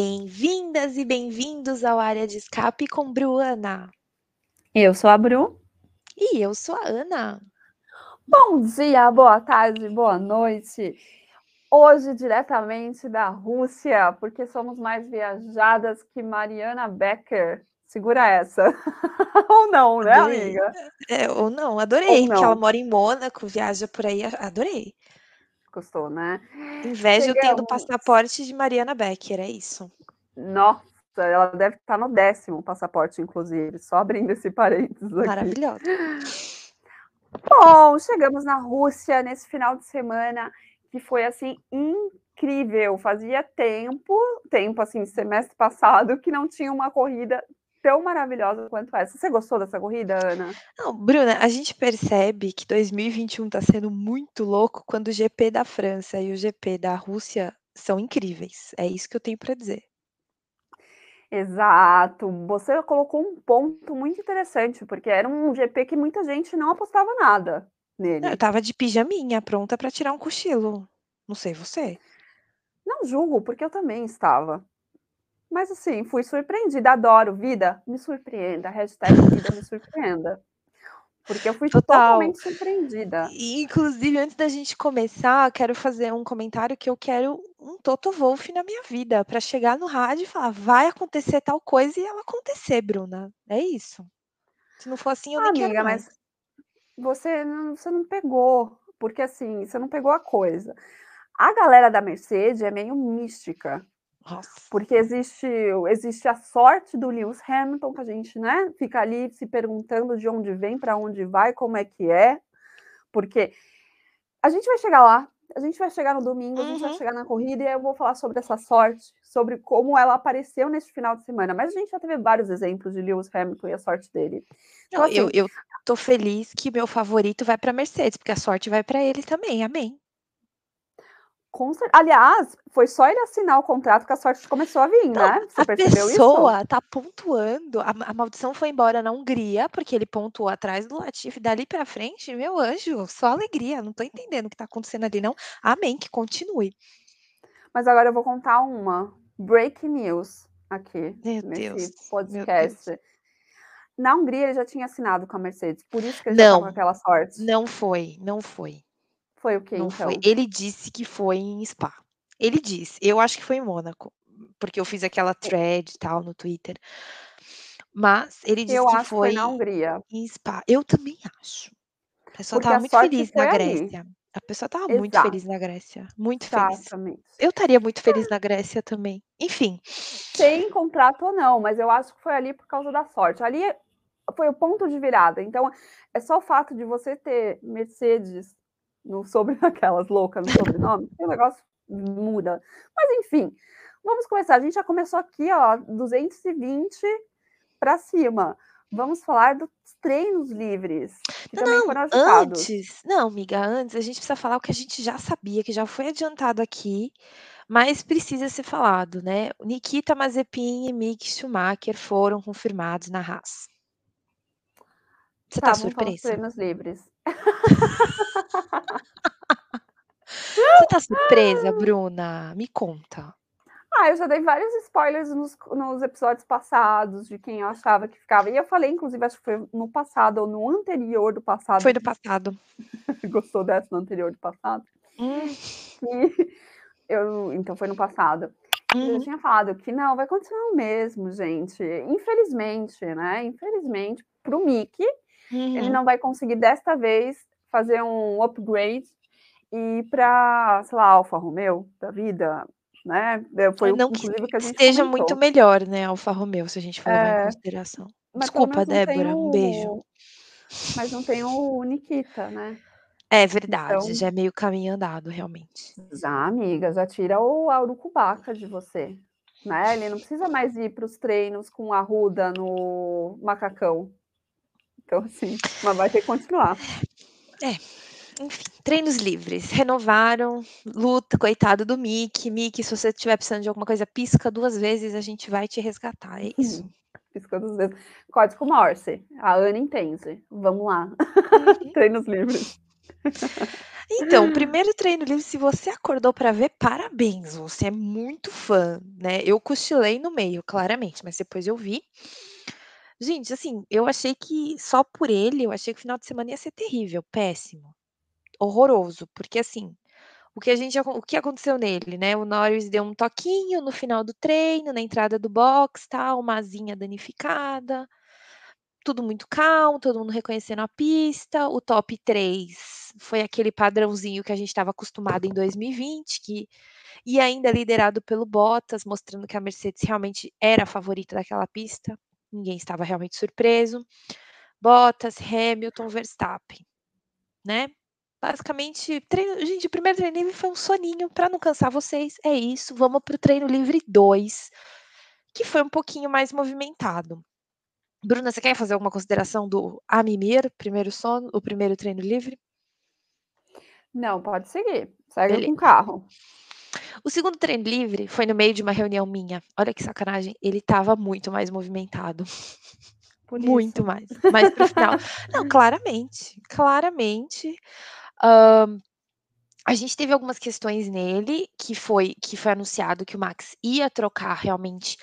Bem-vindas e bem-vindos ao Área de Escape com Bruana. Eu sou a Bru. E eu sou a Ana. Bom dia, boa tarde, boa noite. Hoje, diretamente da Rússia, porque somos mais viajadas que Mariana Becker. Segura essa. ou não, né, Adorei. amiga? É, ou não, adorei, Ou porque não. ela mora em Mônaco, viaja por aí, adorei. Gostou, né? Inveja eu Chegamos. passaporte de Mariana Becker, é isso. Nossa, ela deve estar no décimo passaporte, inclusive. Só abrindo esse parênteses aqui. Maravilhosa. Bom, chegamos na Rússia nesse final de semana que foi assim incrível. Fazia tempo, tempo assim, semestre passado, que não tinha uma corrida tão maravilhosa quanto essa. Você gostou dessa corrida, Ana? Não, Bruna, a gente percebe que 2021 está sendo muito louco quando o GP da França e o GP da Rússia são incríveis. É isso que eu tenho para dizer. Exato. Você colocou um ponto muito interessante, porque era um GP que muita gente não apostava nada nele. Eu tava de pijaminha, pronta para tirar um cochilo. Não sei você. Não julgo, porque eu também estava. Mas assim, fui surpreendida. Adoro. Vida, me surpreenda. Hashtag vida me surpreenda. Porque eu fui Total. totalmente surpreendida. E, inclusive, antes da gente começar, quero fazer um comentário que eu quero um Toto Wolff na minha vida, para chegar no rádio e falar, vai acontecer tal coisa e ela acontecer, Bruna. É isso. Se não for assim, eu nem quero Amiga, mais. mas você não, você não pegou. Porque assim, você não pegou a coisa. A galera da Mercedes é meio mística. Nossa. Porque existe, existe a sorte do Lewis Hamilton, que a gente né, fica ali se perguntando de onde vem, para onde vai, como é que é. Porque a gente vai chegar lá, a gente vai chegar no domingo, a gente vai Uhum. chegar na corrida e eu vou falar sobre essa sorte, sobre como ela apareceu neste final de semana. Mas a gente já teve vários exemplos de Lewis Hamilton e a sorte dele. Então, Não, eu, assim, eu tô feliz que meu favorito vai para Mercedes, porque a sorte vai para ele também. Amém. Com Aliás, foi só ele assinar o contrato que a sorte começou a vir, Não, né? Você a percebeu isso? pessoa tá pontuando. A, a maldição foi embora na Hungria, porque ele pontuou atrás do Latifi. Dali pra frente, meu anjo, só alegria. Não tô entendendo o que tá acontecendo ali, não. Amém, que continue. Mas agora eu vou contar uma breaking news aqui Meu nesse Deus, podcast. Na Hungria ele já tinha assinado com a Mercedes, por isso que ele já Não, estava com aquela sorte. Não foi, não foi, Foi o quê, não então? foi. Ele disse que foi em Spa. Ele disse. Eu acho que foi em Mônaco, porque eu fiz aquela thread e tal no Twitter. Mas ele disse Eu que acho que foi foi na Hungria. em Spa. Eu também acho. A pessoa Porque tava a muito feliz foi na ali. Grécia. A pessoa tava muito feliz na Grécia. Muito feliz. Exatamente. Eu estaria muito feliz na Grécia também. Enfim, Sem contrato ou não, mas eu acho que foi ali por causa da sorte. Ali foi o ponto de virada. Então, é só o fato de você ter Mercedes no sobre aquelas loucas no sobrenome, o negócio muda. Mas enfim, vamos começar. A gente já começou aqui, ó, 220 para cima. Vamos falar dos treinos livres, que Não, também não, antes, não, amiga, antes a gente precisa falar o que a gente já sabia, que já foi adiantado aqui, mas precisa ser falado, né? Nikita Mazepin e Mick Schumacher foram confirmados na Haas. Você tá Tá, surpresa? treinos livres. Você tá surpresa, Bruna? Me conta. Ah, eu já dei vários spoilers nos, nos episódios passados de quem eu achava que ficava. E eu falei, inclusive, acho que foi no passado ou no anterior do passado. Foi do passado. Gostou dessa no anterior do passado? Hum, E eu, então foi no passado. Eu uhum. tinha falado que não, vai continuar o mesmo, gente. Infelizmente, né? Infelizmente, pro Mickey, ele Uhum. não vai conseguir desta vez fazer um upgrade e para, sei lá, Alfa Romeo da vida, né? Foi É, não que que a gente esteja muito comentou. melhor, né, Alfa Romeo, se a for levar em É, consideração. Desculpa, Débora, um beijo. Mas não tem o Nikita, né? É verdade, Então, já é meio caminho andado, realmente. já, amiga, já tira o Aurucubaca de você. Né? Ele não precisa mais ir para os treinos com a Ruda no macacão. Então, assim, mas vai ter que continuar. É, enfim, treinos livres. Renovaram, luta, coitado do Mickey. Mickey, se você estiver precisando de alguma coisa, pisca duas vezes, a gente vai te resgatar. É isso. Piscando os dedos. Código Morse. A Ana entende. Vamos lá. Uhum. Treinos livres. Então, primeiro treino livre, se você acordou para ver, parabéns, você é muito fã, né? Eu cochilei no meio, claramente, mas depois eu vi. Gente, assim, eu achei que só por ele, eu achei que o final de semana ia ser terrível, péssimo, horroroso, porque assim, o que a gente o que aconteceu nele, né? O Norris deu um toquinho no final do treino, na entrada do box, tal, uma asinha danificada tudo muito calmo, todo mundo reconhecendo a pista. O top 3 foi aquele padrãozinho que a gente estava acostumado em 2020, que e ainda liderado pelo Bottas, mostrando que a Mercedes realmente era a favorita daquela pista. Ninguém estava realmente surpreso. Bottas, Hamilton, Verstappen, né? Basicamente, treino, gente, o primeiro treino livre foi um soninho para não cansar vocês. É isso, vamos para o treino livre 2, que foi um pouquinho mais movimentado. Bruna, você quer fazer alguma consideração do Amimir, primeiro sono, o primeiro treino livre? Não, pode seguir. Segue Beleza. com o carro. O segundo treino livre foi no meio de uma reunião minha. Olha que sacanagem, ele estava muito mais movimentado. Muito mais. Mas pro final. Não, claramente. Claramente. Um, a gente teve algumas questões nele, que foi que foi anunciado que o Max ia trocar realmente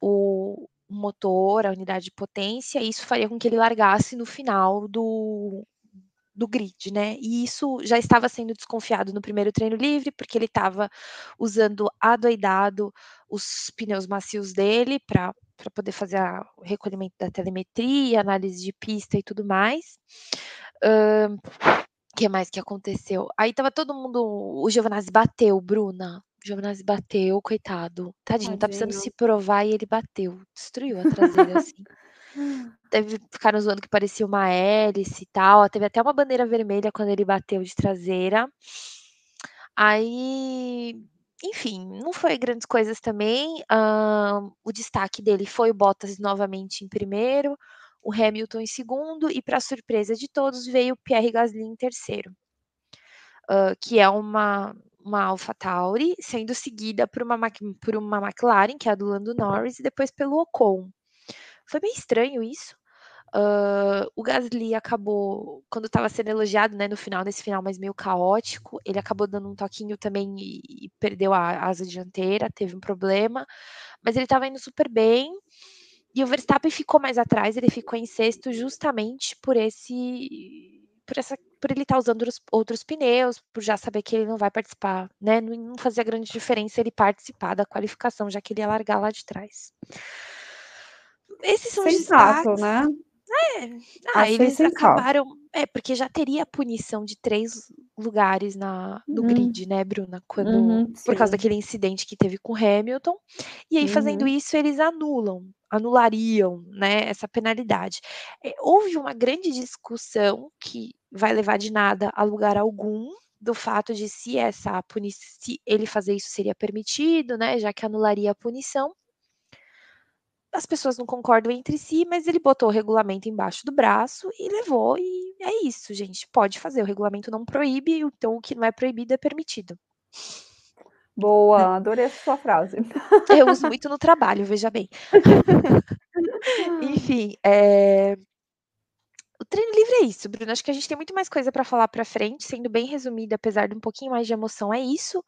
o, motor, a unidade de potência, e isso faria com que ele largasse no final do, do grid, né? E isso já estava sendo desconfiado no primeiro treino livre, porque ele estava usando adoidado os pneus macios dele para poder fazer a, o recolhimento da telemetria, análise de pista e tudo mais. O que mais que aconteceu? Aí tava todo mundo. O Giovanazzi bateu, Bruna. Giovanazzi bateu, coitado. Tadinho, tá precisando se provar e ele bateu. Destruiu a traseira, assim. Teve, ficaram zoando que parecia uma hélice e tal. Teve até uma bandeira vermelha quando ele bateu de traseira. Aí, enfim, não foi grandes coisas também. o destaque dele foi o Bottas novamente em primeiro, o Hamilton em segundo, e para surpresa de todos, veio o Pierre Gasly em terceiro. Uh, que é uma, uma AlphaTauri, sendo seguida por uma, por uma McLaren, que é a do Lando Norris, e depois pelo Ocon. Foi bem estranho isso. Uh, o Gasly acabou, quando estava sendo elogiado, né, no final, nesse final mais meio caótico, ele acabou dando um toquinho também e, e perdeu a asa dianteira, teve um problema, mas ele estava indo super bem. E o Verstappen ficou mais atrás, ele ficou em sexto justamente por esse por, essa, por ele estar tá usando os, outros pneus, por já saber que ele não vai participar, né? Não, não fazia grande diferença ele participar da qualificação, já que ele ia largar lá de trás. Esses são sensato, os destaques. né? É, ah, eles acabaram. É, porque já teria a punição de três lugares na, no uhum. grid, né, Bruna? Quando, uhum, por causa daquele incidente que teve com Hamilton. E aí, uhum. fazendo isso, eles anulam, anulariam, né, essa penalidade. É, houve uma grande discussão que vai levar de nada a lugar algum do fato de se essa punição, se ele fazer isso seria permitido, né, já que anularia a punição as pessoas não concordam entre si, mas ele botou o regulamento embaixo do braço e levou, e é isso, gente. Pode fazer, o regulamento não proíbe, então o que não é proibido é permitido. Boa, adorei essa sua frase. Eu uso muito no trabalho, veja bem. Enfim, é... o treino livre é isso, Bruno. Acho que a gente tem muito mais coisa para falar para frente, sendo bem resumida, apesar de um pouquinho mais de emoção, é isso.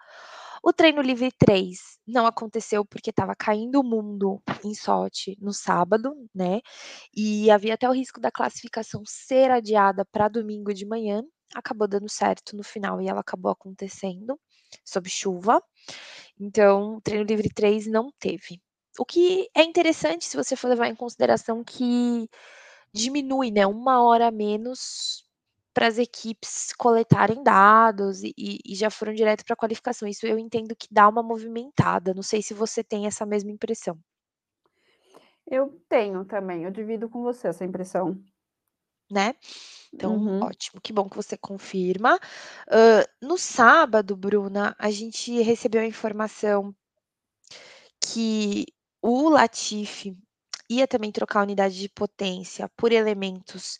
O treino livre 3 não aconteceu porque estava caindo o mundo em sorte no sábado, né? E havia até o risco da classificação ser adiada para domingo de manhã. Acabou dando certo no final e ela acabou acontecendo sob chuva. Então, o treino livre 3 não teve. O que é interessante se você for levar em consideração que diminui, né, uma hora a menos para as equipes coletarem dados e, e já foram direto para a qualificação. Isso eu entendo que dá uma movimentada. Não sei se você tem essa mesma impressão. Eu tenho também, eu divido com você essa impressão. Né? Então, uhum. ótimo, que bom que você confirma. Uh, no sábado, Bruna, a gente recebeu a informação que o Latifi ia também trocar a unidade de potência por elementos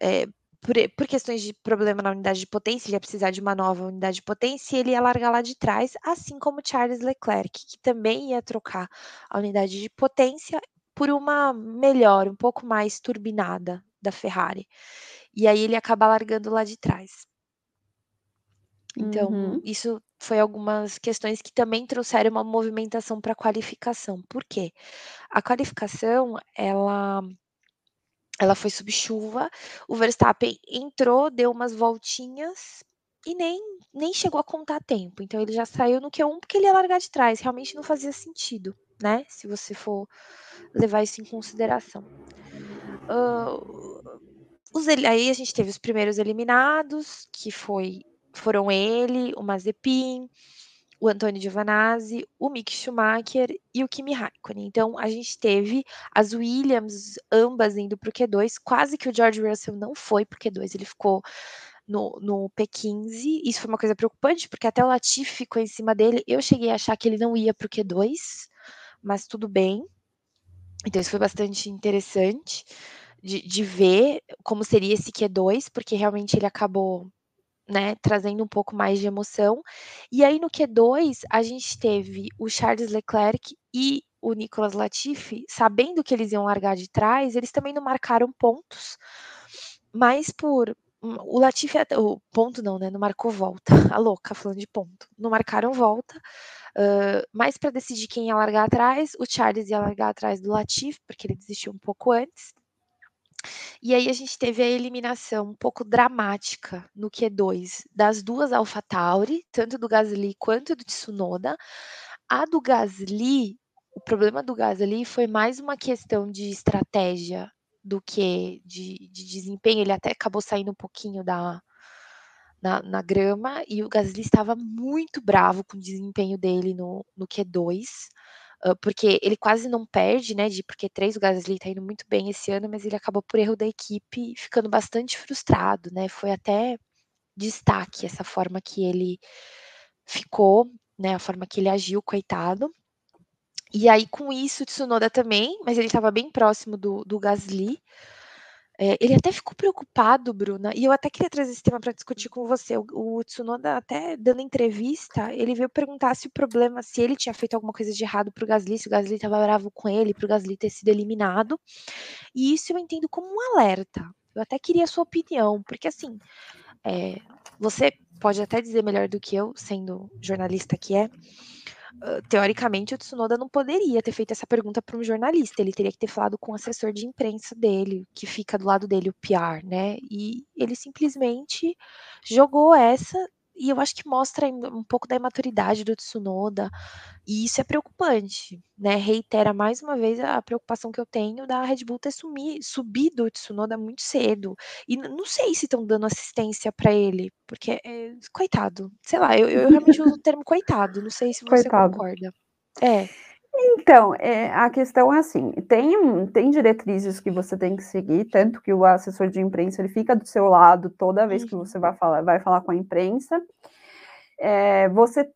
é, por, por, questões de problema na unidade de potência, ele ia precisar de uma nova unidade de potência e ele ia largar lá de trás, assim como Charles Leclerc, que também ia trocar a unidade de potência por uma melhor, um pouco mais turbinada da Ferrari. E aí ele acaba largando lá de trás. Então, Uhum. isso foi algumas questões que também trouxeram uma movimentação pra qualificação. Por quê? A qualificação, ela ela foi sob chuva, o Verstappen entrou, deu umas voltinhas e nem nem chegou a contar tempo, então ele já saiu no Q1 porque ele ia largar de trás, realmente não fazia sentido, né, se você for levar isso em consideração. Hã, os aí a gente teve os primeiros eliminados, que foi foram ele, o Mazepin, o Antonio Giovinazzi, o Mick Schumacher e o Kimi Raikkonen. Então a gente teve as Williams ambas indo para o Q2, quase que o George Russell não foi para o Q2, ele ficou no no P15, isso foi uma coisa preocupante, porque até o Latifi ficou em cima dele, eu cheguei a achar que ele não ia para o Q2, mas tudo bem. Então isso foi bastante interessante de de ver como seria esse Q2, porque realmente ele acabou, né, trazendo um pouco mais de emoção. E aí no Q2, a gente teve o Charles Leclerc e o Nicolas Latifi, sabendo que eles iam largar de trás, eles também não marcaram pontos, mas por o Latifi o ponto não, né, não marcou volta, a louca falando de ponto. Não marcaram volta, hã, mas pra decidir quem ia largar atrás, o Charles ia largar atrás do Latifi, porque ele desistiu um pouco antes. E aí a gente teve a eliminação um pouco dramática no Q2 das 2 AlphaTauri, tanto do Gasly quanto do Tsunoda. A do Gasly, o problema do Gasly foi mais uma questão de estratégia do que de de desempenho, ele até acabou saindo um pouquinho da na na grama e o Gasly estava muito bravo com o desempenho dele no no Q2, porque ele quase não perde, né, de ir para o Q3, o Gasly tá indo muito bem esse ano, mas ele acabou por erro da equipe ficando bastante frustrado, né, foi até destaque essa forma que ele ficou, né, a forma que ele agiu, coitado. E aí com isso Tsunoda também, mas ele estava bem próximo do do Gasly. Eh, ele até ficou preocupado, Bruna, e eu até queria trazer esse tema pra discutir com você, o o Tsunoda até dando entrevista, ele veio perguntar se o problema se ele tinha feito alguma coisa de errado para o Gasly, se o Gasly estava bravo com ele, para o Gasly ter sido eliminado, e isso eu entendo como um alerta. Eu até queria a sua opinião, porque assim, eh, você pode até dizer melhor do que eu, sendo jornalista que é, teoricamente o Tsunoda não poderia ter feito essa pergunta para um jornalista, ele teria que ter falado com o assessor de imprensa dele, que fica do lado dele, o PR, né, e ele simplesmente jogou essa, e eu acho que mostra um pouco da imaturidade do Tsunoda, e isso é preocupante, né, reitera mais uma vez a preocupação que eu tenho da Red Bull ter sumi subido o Tsunoda muito cedo, e não sei se estão dando assistência pra ele, porque, eh, coitado, sei lá, eu eu realmente uso o termo coitado, não sei se você Coitado. concorda. É. Então, eh, a questão é assim, tem um tem diretrizes que você tem que seguir, tanto que o assessor de imprensa, ele fica do seu lado toda vez que você vai falar vai falar com a imprensa. Eh, você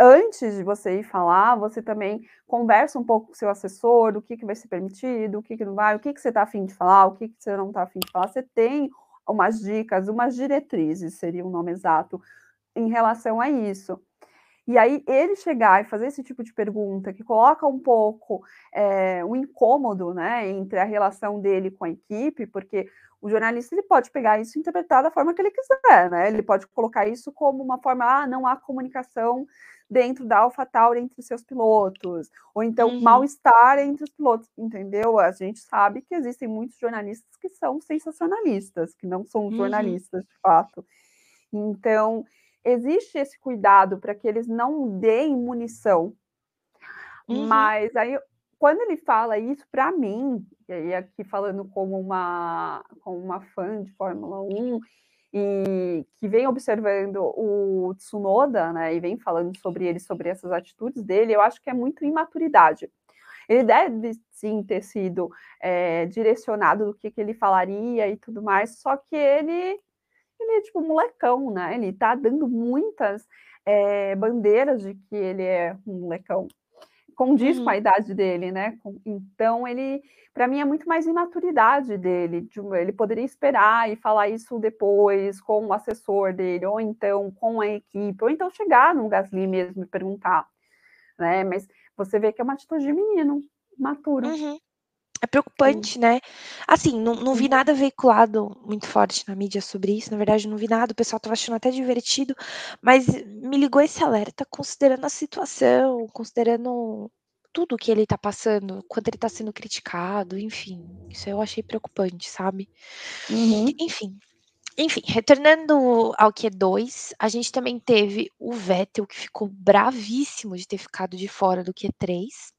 antes de você ir falar, você também conversa um pouco com o seu assessor, o que que vai ser permitido, o que que não vai, o que que você tá a fim de falar, o que que você não tá a fim de falar, você tem umas dicas, umas diretrizes, seria o nome exato, em relação a isso. E aí ele chegar e fazer esse tipo de pergunta que coloca um pouco, eh, um incômodo, né, entre a relação dele com a equipe, porque o jornalista ele pode pegar isso e interpretar da forma que ele quiser, né, ele pode colocar isso como uma forma: "Ah, não há comunicação dentro da AlphaTauri entre os seus pilotos", ou então Uhum. mal-estar entre os pilotos, entendeu? A gente sabe que existem muitos jornalistas que são sensacionalistas, que não são Uhum. jornalistas de fato. Então, existe esse cuidado pra que eles não deem munição. Uhum. Mas aí, quando ele fala isso pra mim, e aí aqui falando como uma como uma fã de Fórmula 1, e que vem observando o Tsunoda, né, e vem falando sobre ele, sobre essas atitudes dele, eu acho que é muito imaturidade. Ele deve sim ter sido, eh, direcionado do que que ele falaria e tudo mais, só que ele ele é tipo molecão, né, ele tá dando muitas, eh, bandeiras de que ele é um molecão. Condiz com a Uhum. idade dele, né, então ele pra mim é muito mais imaturidade dele, de ele poderia esperar e falar isso depois com o assessor dele, ou então com a equipe, ou então chegar no Gasly mesmo e perguntar, né, mas você vê que é uma atitude de menino, imaturo. Uhum. É preocupante, né. Assim, não não vi nada veiculado muito forte na mídia sobre isso, na verdade não vi nada, o pessoal estava achando até divertido, mas me ligou esse alerta considerando a situação, considerando tudo que ele está passando, quanto ele está sendo criticado, enfim, isso eu achei preocupante, sabe. Uhum. Enfim, enfim, retornando ao Q2, a gente também teve o Vettel que ficou bravíssimo de ter ficado de fora do Q3.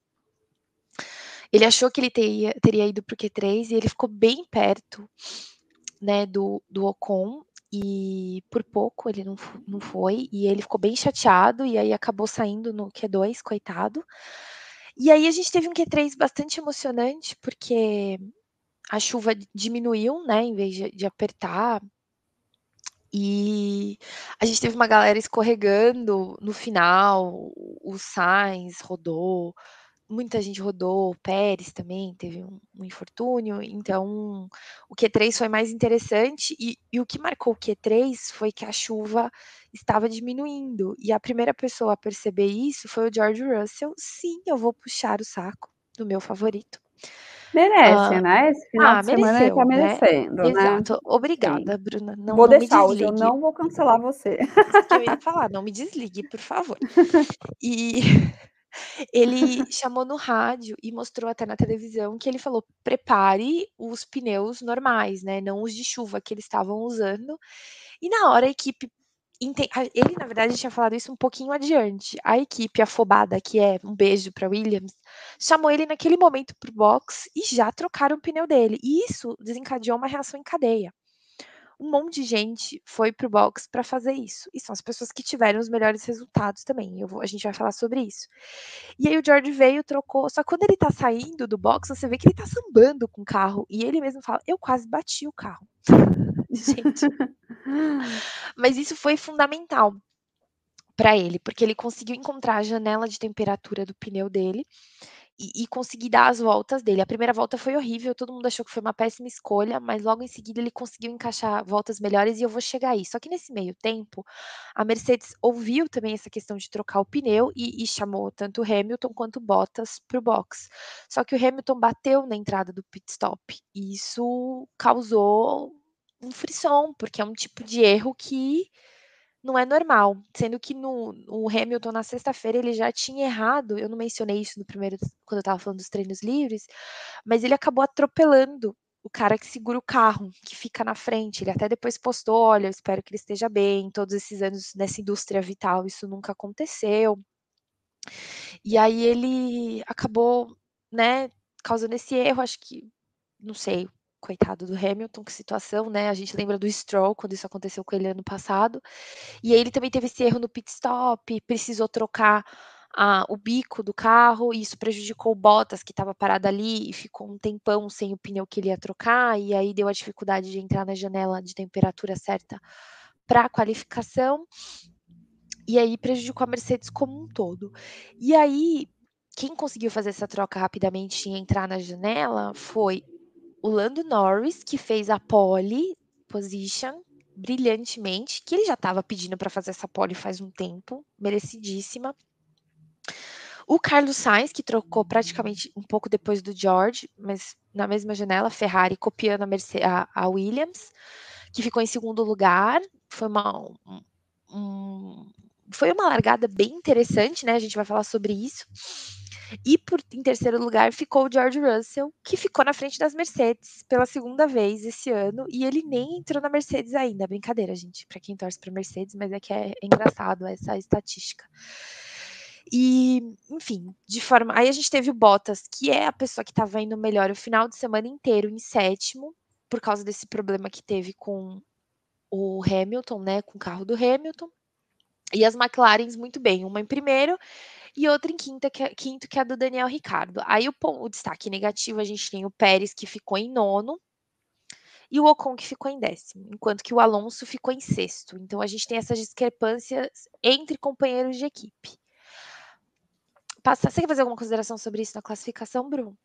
Ele achou que ele teria teria ido para o Q3 e ele ficou bem perto, né, do do Ocon, e por pouco ele não não foi, e ele ficou bem chateado, e aí acabou saindo no Q2, coitado. E aí a gente teve um Q3 bastante emocionante, porque a chuva diminuiu, né, em vez de de apertar. E a gente teve uma galera escorregando no final, o Sainz rodou, muita gente rodou, o Pérez também teve um um infortúnio, então o Q3 foi mais interessante e e o que marcou o Q3 foi que a chuva estava diminuindo, e a primeira pessoa a perceber isso foi o George Russell. Sim, eu vou puxar o saco do meu favorito. Merece, Hã, né, esse final ah, de semana ele tá mereceu, né. merecendo, né. Exato. Sim. Obrigada, Bruna, não Vou não me deixar eu desligue. não vou cancelar você. Isso que eu ia falar, não me desligue, por favor. E ele chamou no rádio e mostrou até na televisão que ele falou: "Prepare os pneus normais, né, não os de chuva que eles estavam usando". E na hora a equipe ele na verdade tinha falado isso um pouquinho adiante, a equipe afobada que é, um beijo pra Williams, chamou ele naquele momento para o box e já trocaram o pneu dele, e isso desencadeou uma reação em cadeia. Um monte de gente foi para o box pra fazer isso, e são as pessoas que tiveram os melhores resultados também, vou a gente vai falar sobre isso. E aí o George veio, trocou, só que quando ele tá saindo do box, você vê que ele tá sambando com o carro, e ele mesmo fala: "Eu quase bati o carro". Gente. Mas isso foi fundamental pra ele, porque ele conseguiu encontrar a janela de temperatura do pneu dele, e conseguir dar as voltas dele. A primeira volta foi horrível, todo mundo achou que foi uma péssima escolha, mas logo em seguida ele conseguiu encaixar voltas melhores e eu vou chegar aí. Só que nesse meio tempo, a Mercedes ouviu também essa questão de trocar o pneu e e chamou tanto Hamilton quanto Bottas para o box. Só que o Hamilton bateu na entrada do pit stop, e isso causou um frisson, porque é um tipo de erro que não é normal, sendo que no o Hamilton na sexta-feira ele já tinha errado, eu não mencionei isso no primeiro quando eu estava falando dos treinos livres, mas ele acabou atropelando o cara que segura o carro, que fica na frente, ele até depois postou: "Olha, eu espero que ele esteja bem, todos esses anos nessa indústria vital isso nunca aconteceu". E aí ele acabou, né, causando esse erro, acho que não sei, coitado do Hamilton, que situação, né, a gente lembra do Stroll quando isso aconteceu com ele ano passado. E aí ele também teve esse erro no pit stop, precisou trocar a o bico do carro, e isso prejudicou o Bottas que estava parado ali e ficou um tempão sem o pneu que ele ia trocar, e aí deu a dificuldade de entrar na janela de temperatura certa pra qualificação. E aí prejudicou a Mercedes como um todo. E aí, quem conseguiu fazer essa troca rapidamente e entrar na janela foi o Lando Norris, que fez a pole position brilhantemente, que ele já estava pedindo pra fazer essa pole faz um tempo, merecidíssima. O Carlos Sainz, que trocou praticamente um pouco depois do George, mas na mesma janela, Ferrari copiando a a Williams, que ficou em segundo lugar, foi uma um um foi uma largada bem interessante, né, a gente vai falar sobre isso. E por em terceiro lugar ficou o George Russell, que ficou na frente das Mercedes pela segunda vez esse ano, e ele nem entrou na Mercedes ainda, brincadeira gente, pra quem torce pra Mercedes, mas é que é é engraçado essa estatística. E, enfim, de forma aí a gente teve o Bottas, que é a pessoa que estava indo melhor o final de semana inteiro em sétimo, por causa desse problema que teve com o Hamilton, né, com o carro do Hamilton. E as McLarens muito bem, uma em primeiro e outra em quinta que é quinto, que é a do Daniel Ricciardo. Aí o o destaque negativo, a gente tem o Pérez que ficou em nono e o Ocon que ficou em décimo, enquanto que o Alonso ficou em sexto. Então a gente tem essas discrepâncias entre companheiros de equipe. Passa você quer fazer alguma consideração sobre isso na classificação, Bru?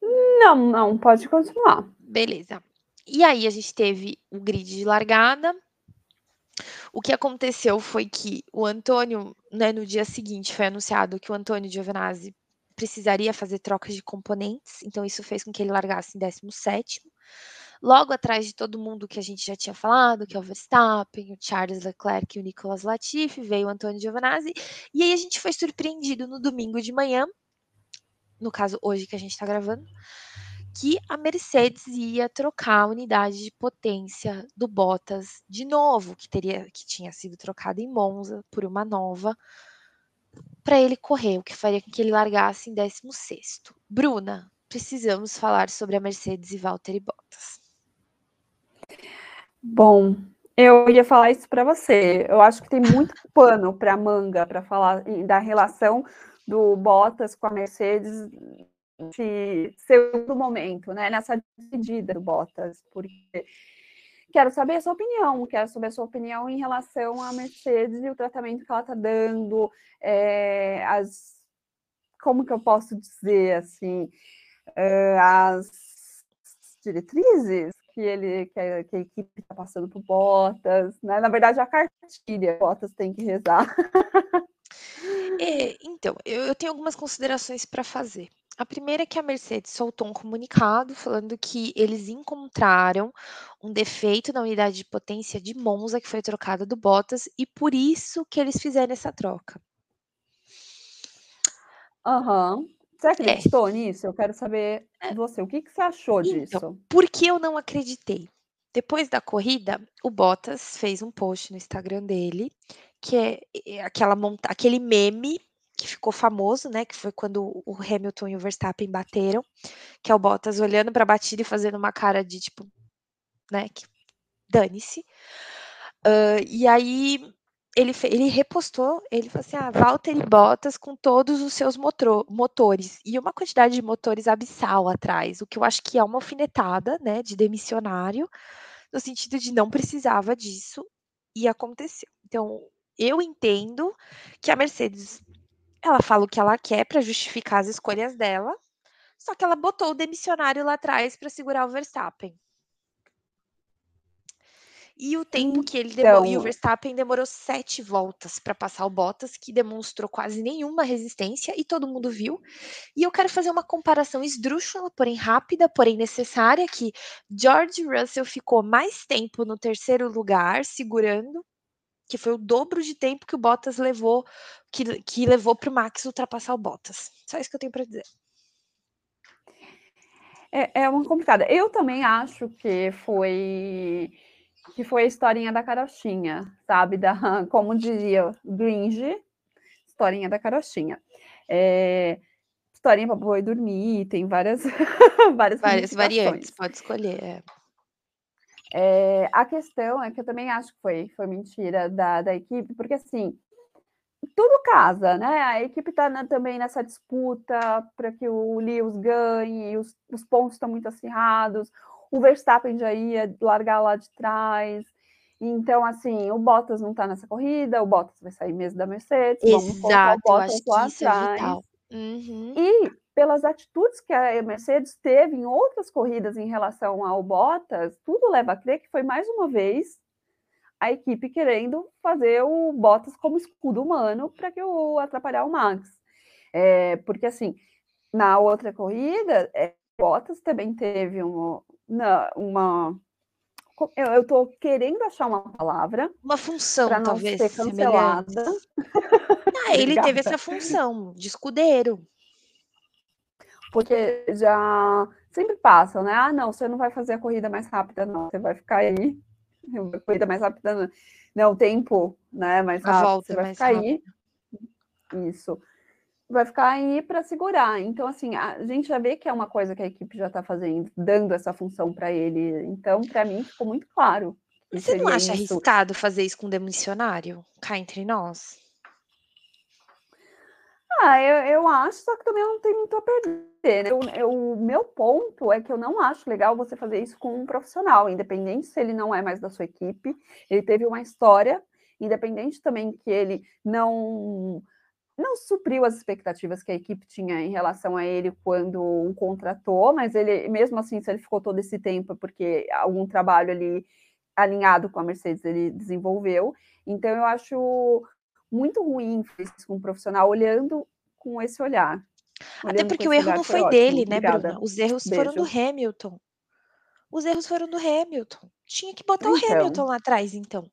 Não, não, pode continuar. Beleza. E aí a gente teve o grid de largada. O que aconteceu foi que o Antônio, né, no dia seguinte foi anunciado que o Antônio Giovinazzi precisaria fazer trocas de componentes, então isso fez com que ele largasse em 17 logo atrás de todo mundo que a gente já tinha falado, que é o Verstappen, o Charles Leclerc e o Nicolas Latifi, veio o Antônio Giovinazzi, e aí a gente foi surpreendido no domingo de manhã, no caso hoje que a gente está gravando, que a Mercedes ia trocar a unidade de potência do Bottas de novo, que teria que tinha sido trocada em Monza por uma nova para ele correr, o que faria com que ele largasse em 16 Bruna, precisamos falar sobre a Mercedes e Valtteri Bottas. Bom, eu ia falar isso para você. Eu acho que tem muito pano para manga para falar da relação do Bottas com a Mercedes segundo momento, né? Nessa dividida do Bottas, porque quero saber a sua opinião, quero saber a sua opinião em relação à Mercedes e o tratamento que ela está dando, é, as como que eu posso dizer assim, é, as diretrizes que ele que a, que a equipe está passando por Bottas, né? Na verdade, a cartilha Bottas tem que rezar. É, então, eu, eu tenho algumas considerações para fazer. A primeira é que a Mercedes soltou um comunicado falando que eles encontraram um defeito na unidade de potência de Monza que foi trocada do Bottas e por isso que eles fizeram essa troca. Aham. Uhum. Você é. acreditou é. nisso? Eu quero saber de você. O que, que você achou então, disso? Por que eu não acreditei? Depois da corrida, o Bottas fez um post no Instagram dele, que é, é aquela monta aquele meme que ficou famoso, né? Que foi quando o Hamilton e o Verstappen bateram, que é o Bottas olhando para a batida e fazendo uma cara de tipo, né? Que dane-se. Uh, e aí ele, ele repostou, ele falou assim: ah, Valtteri Bottas com todos os seus motor, motores. E uma quantidade de motores abissal atrás, o que eu acho que é uma alfinetada, né, de demissionário, no sentido de não precisava disso e aconteceu. Então, eu entendo que a Mercedes, ela fala o que ela quer para justificar as escolhas dela, só que ela botou o demissionário lá atrás para segurar o Verstappen. E o tempo que ele demorou. E o então Verstappen demorou sete voltas para passar o Bottas, que demonstrou quase nenhuma resistência, e todo mundo viu. E eu quero fazer uma comparação esdrúxula, porém rápida, porém necessária, que George Russell ficou mais tempo no terceiro lugar, segurando, que foi o dobro de tempo que o Bottas levou, que, que levou para o Max ultrapassar o Bottas. Só isso que eu tenho para dizer. É, é uma complicada. Eu também acho que foi que foi a historinha da carochinha, sabe? Da, como dizia Gringe, historinha da carochinha. É, historinha para boi dormir, tem várias várias, várias variantes, pode escolher. É. É, a questão é que eu também acho que foi, foi mentira da, da equipe, porque assim, tudo casa, né? A equipe está também nessa disputa para que o Lewis ganhe, os, os pontos estão muito acirrados, o Verstappen já ia largar lá de trás. Então, assim, o Bottas não está nessa corrida, o Bottas vai sair mesmo da Mercedes. Exato, vamos colocar o Bottas lá é atrás. Uhum. E pelas atitudes que a Mercedes teve em outras corridas em relação ao Bottas, tudo leva a crer que foi mais uma vez a equipe querendo fazer o Bottas como escudo humano para que o atrapalhar o Max. É, porque assim, na outra corrida, é, Bottas também teve um, uma. Eu estou querendo achar uma palavra. Uma função, para não talvez. Ser cancelada. Ah, ele teve essa função de escudeiro. Porque já sempre passa, né? Ah, não, você não vai fazer a corrida mais rápida, não. Você vai ficar aí. A corrida mais rápida, não. não o tempo, né? Mais rápido. A volta você vai ficar rápido. aí. Isso vai ficar aí para segurar. Então, assim, a gente já vê que é uma coisa que a equipe já está fazendo, dando essa função para ele. Então, para mim, ficou muito claro. Você não acha isso. arriscado fazer isso com demissionário? Cá entre nós? Ah, eu, eu acho, só que também não tem muito a perder. Né? Eu, o meu ponto é que eu não acho legal você fazer isso com um profissional, independente se ele não é mais da sua equipe, ele teve uma história, independente também que ele não não supriu as expectativas que a equipe tinha em relação a ele quando o contratou, mas ele, mesmo assim, se ele ficou todo esse tempo, é porque algum trabalho ali alinhado com a Mercedes ele desenvolveu. Então, eu acho muito ruim isso com um profissional olhando com esse olhar. Até porque o erro não foi dele, né, Obrigada. Bruna? Os erros Beijo. foram do Hamilton. Os erros foram do Hamilton. Tinha que botar então. o Hamilton lá atrás, então.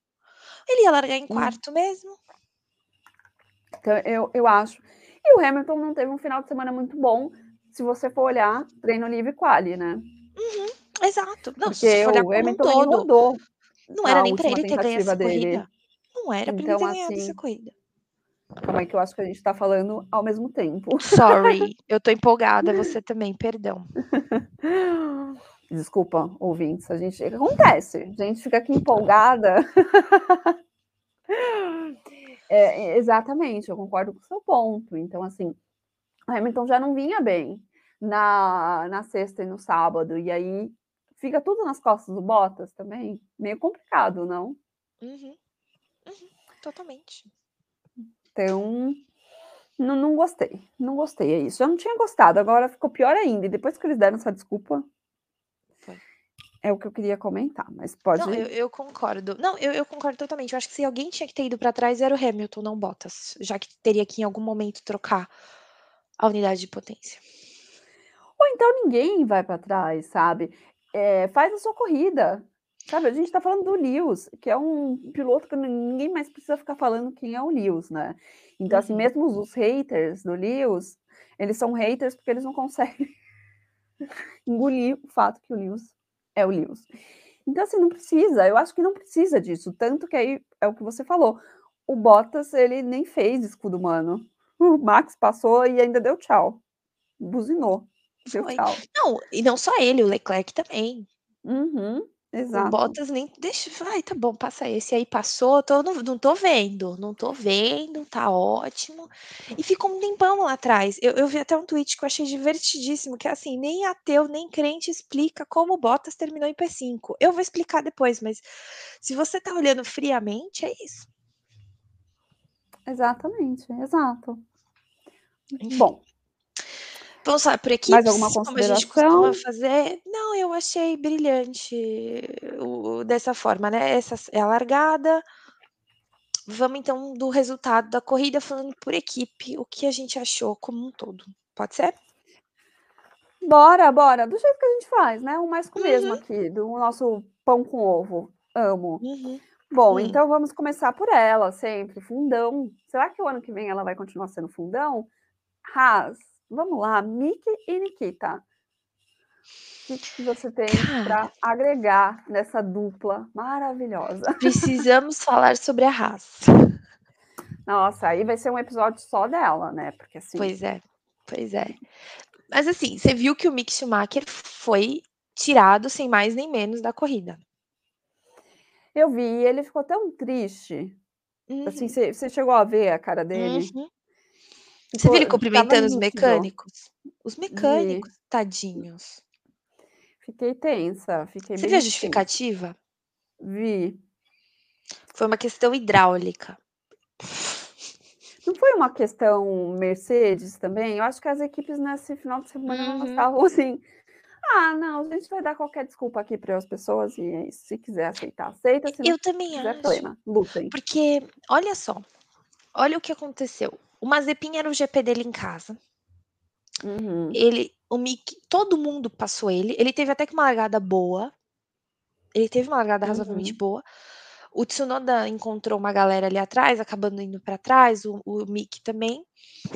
Ele ia largar em hum. quarto hum. mesmo. Então, eu, eu acho. E o Hamilton não teve um final de semana muito bom, se você for olhar treino livre quali, né? Uhum, exato. Não, Porque se olhar o Hamilton um todo, rodou. Não era nem para ele ter ganho essa dele. corrida. Não era para então, ele ter ganhado assim, essa corrida. Calma aí que eu acho que a gente está falando ao mesmo tempo. Sorry, eu tô empolgada, você também, perdão. Desculpa, ouvintes, a gente acontece, a gente fica aqui empolgada. é, exatamente, eu concordo com o seu ponto. Então, assim, o Hamilton já não vinha bem na, na sexta e no sábado, e aí fica tudo nas costas do Bottas também. Meio complicado, não? Uhum. Uhum. Totalmente. Então, não, não gostei. Não gostei, é isso. Eu não tinha gostado, agora ficou pior ainda. E depois que eles deram essa desculpa, é o que eu queria comentar, mas pode. Não, eu, eu concordo. Não, eu, eu, concordo totalmente. Eu acho que se alguém tinha que ter ido para trás era o Hamilton, não Bottas, já que teria que em algum momento trocar a unidade de potência. Ou então ninguém vai para trás, sabe? É, faz a sua corrida. Sabe, a gente está falando do Lewis, que é um piloto que ninguém mais precisa ficar falando quem é o Lewis, né? Então, assim, uhum. assim, mesmo os haters do Lewis, eles são haters porque eles não conseguem engolir o fato que o Lewis é o Lewis. Então, assim, não precisa, eu acho que não precisa disso, tanto que aí é o que você falou. O Bottas, ele nem fez escudo humano. O Max passou e ainda deu tchau. Buzinou. Deu Foi. tchau. Não, e não só ele, o Leclerc também. Uhum. Exato. O Bottas nem deixa, vai, tá bom, passa esse aí passou, tô, não, não tô vendo, não tô vendo, tá ótimo. E ficou um tempão lá atrás. Eu, eu vi até um tweet que eu achei divertidíssimo, que é assim, nem ateu, nem crente explica como o Bottas terminou em P5. Eu vou explicar depois, mas se você tá olhando friamente, é isso. Exatamente, exato. Bom, Vamos falar por equipes, Mais alguma como a gente costuma fazer? Não, eu achei brilhante o, dessa forma, né? Essa é a largada. Vamos então do resultado da corrida, falando por equipe, o que a gente achou como um todo. Pode ser? Bora, bora. Do jeito que a gente faz, né? O mais com o mesmo uhum. aqui, do nosso pão com ovo. Amo. Uhum. Bom, hum. então vamos começar por ela, sempre. Fundão. Será que o ano que vem ela vai continuar sendo fundão? Haas, Vamos lá, Miki e Nikita. O que você tem para agregar nessa dupla maravilhosa? Precisamos falar sobre a raça. Nossa, aí vai ser um episódio só dela, né? Porque assim. Pois é, pois é. Mas assim, você viu que o Mick Schumacher foi tirado sem mais nem menos da corrida. Eu vi, ele ficou tão triste. Assim, uhum. Assim, você, você chegou a ver a cara dele? Uhum. Você viu ele cumprimentando os mecânicos? Os mecânicos, Vi. tadinhos. Fiquei tensa, fiquei Você viu a justificativa? Vi. Foi uma questão hidráulica. Não foi uma questão Mercedes também? Eu acho que as equipes nesse final de semana uhum. estavam assim. Ah, não, a gente vai dar qualquer desculpa aqui para as pessoas e. Se quiser aceitar, aceita. Se Eu também quiser, acho. Plena. Lutem. Porque, olha só, olha o que aconteceu. O Mazepin era o GP dele em casa. Uhum. Ele, o Mick, todo mundo passou ele. Ele teve até que uma largada boa. Ele teve uma largada uhum. razoavelmente boa. O Tsunoda encontrou uma galera ali atrás, acabando indo para trás, o, o Mick também.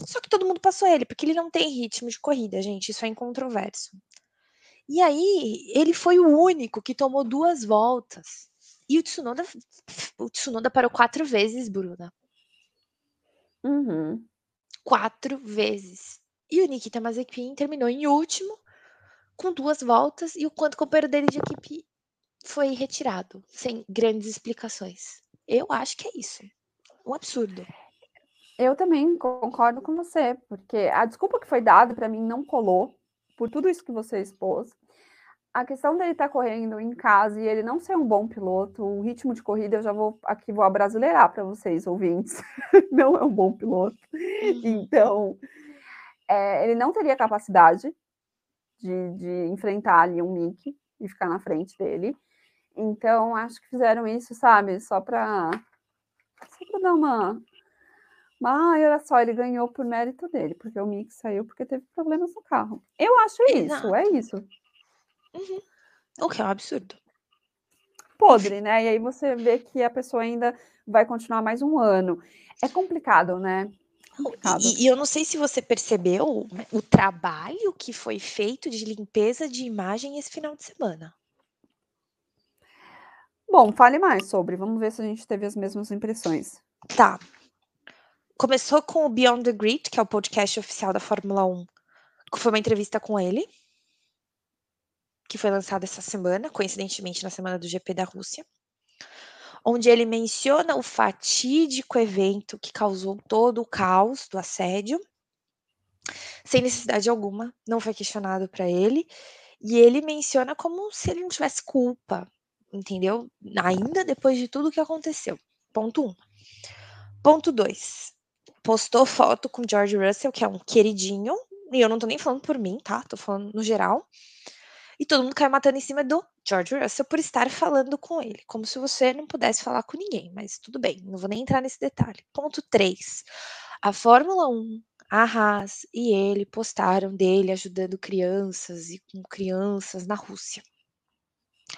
Só que todo mundo passou ele, porque ele não tem ritmo de corrida, gente. Isso é incontroverso. E aí, ele foi o único que tomou duas voltas. E o Tsunoda, o Tsunoda parou quatro vezes, Bruna. Uhum. Quatro vezes. E o Nikita Mazepin terminou em último, com duas voltas, e o quanto companheiro dele de equipe foi retirado, sem grandes explicações. Eu acho que é isso. Um absurdo. Eu também concordo com você, porque a desculpa que foi dada para mim não colou, por tudo isso que você expôs a questão dele estar tá correndo em casa e ele não ser um bom piloto, o ritmo de corrida, eu já vou aqui vou abrasileirar para vocês, ouvintes, não é um bom piloto. Uhum. Então, é, ele não teria capacidade de, de enfrentar ali um Mickey e ficar na frente dele. Então, acho que fizeram isso, sabe, só para só dar uma, Ah, olha só, ele ganhou por mérito dele, porque o Mick saiu porque teve problemas no carro. Eu acho isso, é Exato. isso. Uhum. O que é um absurdo. Podre, né? E aí você vê que a pessoa ainda vai continuar mais um ano. É complicado, né? E, e eu não sei se você percebeu o trabalho que foi feito de limpeza de imagem esse final de semana. Bom, fale mais sobre. Vamos ver se a gente teve as mesmas impressões. Tá. Começou com o Beyond the Grid, que é o podcast oficial da Fórmula 1, que foi uma entrevista com ele, que foi lançada essa semana, coincidentemente na semana do GP da Rússia, onde ele menciona o fatídico evento que causou todo o caos do assédio, sem necessidade alguma, não foi questionado para ele, e ele menciona como se ele não tivesse culpa, entendeu? Ainda depois de tudo que aconteceu. Ponto 1. Um. Ponto 2. Postou foto com George Russell, que é um queridinho, e eu não tô nem falando por mim, tá? Tô falando no geral. E todo mundo caiu matando em cima do George Russell por estar falando com ele, como se você não pudesse falar com ninguém, mas tudo bem, não vou nem entrar nesse detalhe. Ponto 3. A Fórmula 1, a Haas e ele postaram dele ajudando crianças e com crianças na Rússia.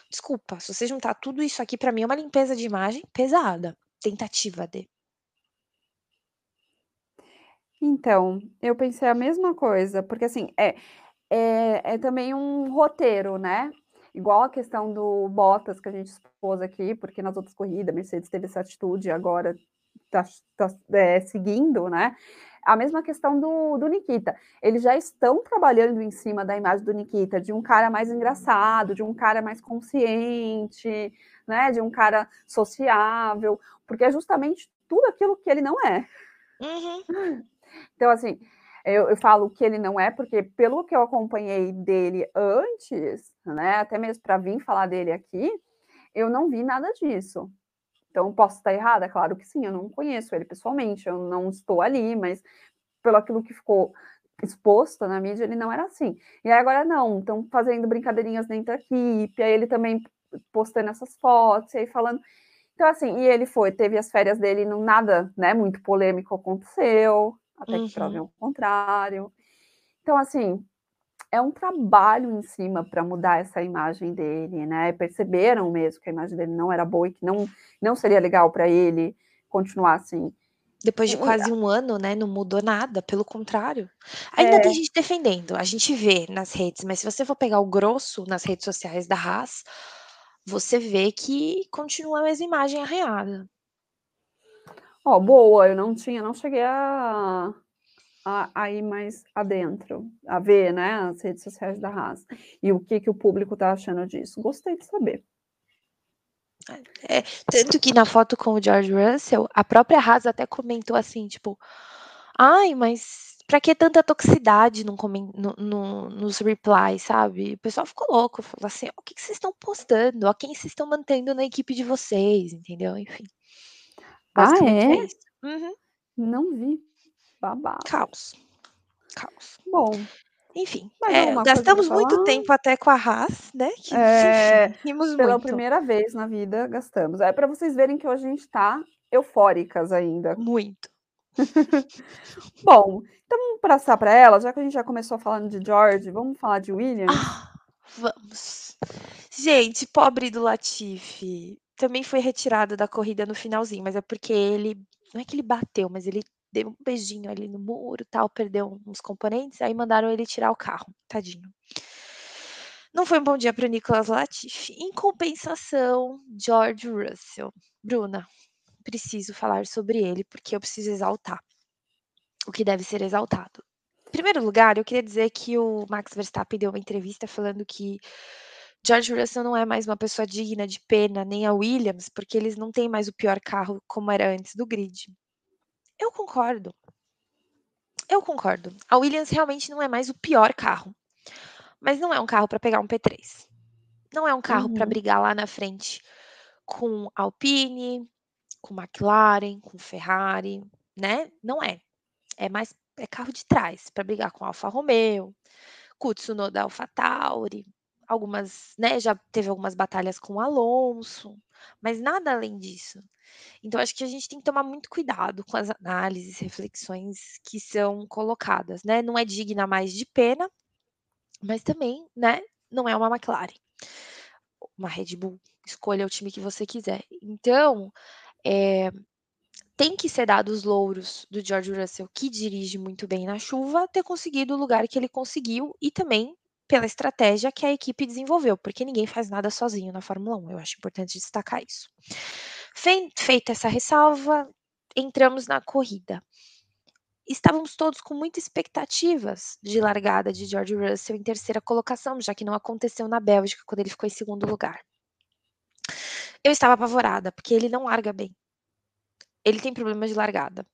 Desculpa, se você juntar tudo isso aqui, para mim é uma limpeza de imagem pesada. Tentativa de. Então, eu pensei a mesma coisa, porque assim, é, é, é também um roteiro, né? Igual a questão do Bottas que a gente expôs aqui, porque nas outras corridas a Mercedes teve essa atitude e agora está tá, é, seguindo, né? A mesma questão do, do Nikita. Eles já estão trabalhando em cima da imagem do Nikita, de um cara mais engraçado, de um cara mais consciente, né? De um cara sociável, porque é justamente tudo aquilo que ele não é. Uhum. Então, assim, eu, eu, falo que ele não é, porque pelo que eu acompanhei dele antes, né, até mesmo para vir falar dele aqui, eu não vi nada disso. Então, posso estar errada? Claro que sim, eu não conheço ele pessoalmente, eu não estou ali, mas pelo aquilo que ficou exposto na mídia, ele não era assim. E aí agora não, estão fazendo brincadeirinhas dentro da equipe, aí ele também postando essas fotos, e aí falando. Então, assim, e ele foi, teve as férias dele, não nada, né, muito polêmico aconteceu, até que provem Uhum. o contrário. Então, assim, é um trabalho em cima para mudar essa imagem dele, né? Perceberam mesmo que a imagem dele não era boa e que não, não seria legal para ele continuar assim. Depois de quase um ano, né, não mudou nada, pelo contrário. Ainda É. tem gente defendendo, a gente vê nas redes, mas se você for pegar o grosso nas redes sociais da Haas, você vê que continua a mesma imagem arreada. Ó, boa, eu não tinha, não cheguei a, a, a ir mais adentro, a ver, né, as redes sociais da Haas. E o que, que o público tá achando disso. Gostei de saber. É, tanto que na foto com o George Russell, a própria Haas até comentou assim, tipo, ai, mas pra que tanta toxicidade no, no- no- nos replies, sabe? O pessoal ficou louco, falou assim, o que, que vocês estão postando? Ó, quem vocês estão mantendo na equipe de vocês, entendeu? Enfim. Ah, é? é isso. Uhum, Não vi. Babado. caos. Caos. Bom, Enfim, é, gastamos muito tempo até com a Haas, né? Que, É, enfim, rimos pela muito. primeira vez na vida, gastamos. É para vocês verem que hoje a gente tá eufóricas ainda. Muito. Bom, então vamos passar para ela, já que a gente já começou falando de George, vamos falar de Williams? Ah, vamos. Gente, pobre do Latifi. Também foi retirado da corrida no finalzinho, mas é porque ele. Não é que ele bateu, mas ele deu um beijinho ali no muro tal, perdeu uns componentes, aí mandaram ele tirar o carro. Tadinho. Não foi um bom dia para o Nicolas Latifi. Em compensação, George Russell. Bruna, preciso falar sobre ele porque eu preciso exaltar o que deve ser exaltado. Em primeiro lugar, eu queria dizer que o Max Verstappen deu uma entrevista falando que George Russell não é mais uma pessoa digna de pena, nem a Williams, porque eles não têm mais o pior carro como era antes do grid. Eu concordo. Eu concordo. A Williams realmente não é mais o pior carro. Mas não é um carro para pegar um P3. Não é um carro para Uhum. brigar lá na frente com Alpine, com McLaren, com Ferrari, né? Não é. É mais é carro de trás para brigar com Alfa Romeo, com o Tsunoda Alfa Tauri, algumas, né, já teve algumas batalhas com o Alonso. mas nada além disso. Então, acho que a gente tem que tomar muito cuidado com as análises, reflexões que são colocadas, né? Não é digna mais de pena, mas também, né? Não é uma McLaren, uma Red Bull. Escolha o time que você quiser. Então, é, tem que ser dados louros do George Russell, que dirige muito bem na chuva, ter conseguido o lugar que ele conseguiu e também pela estratégia que a equipe desenvolveu, porque ninguém faz nada sozinho na Fórmula 1. Eu acho importante destacar isso. Feita essa ressalva, entramos na corrida. Estávamos todos com muitas expectativas de largada de George Russell em terceira colocação, já que não aconteceu na Bélgica quando ele ficou em segundo lugar. Eu estava apavorada, porque ele não larga bem. Ele tem problemas de largada.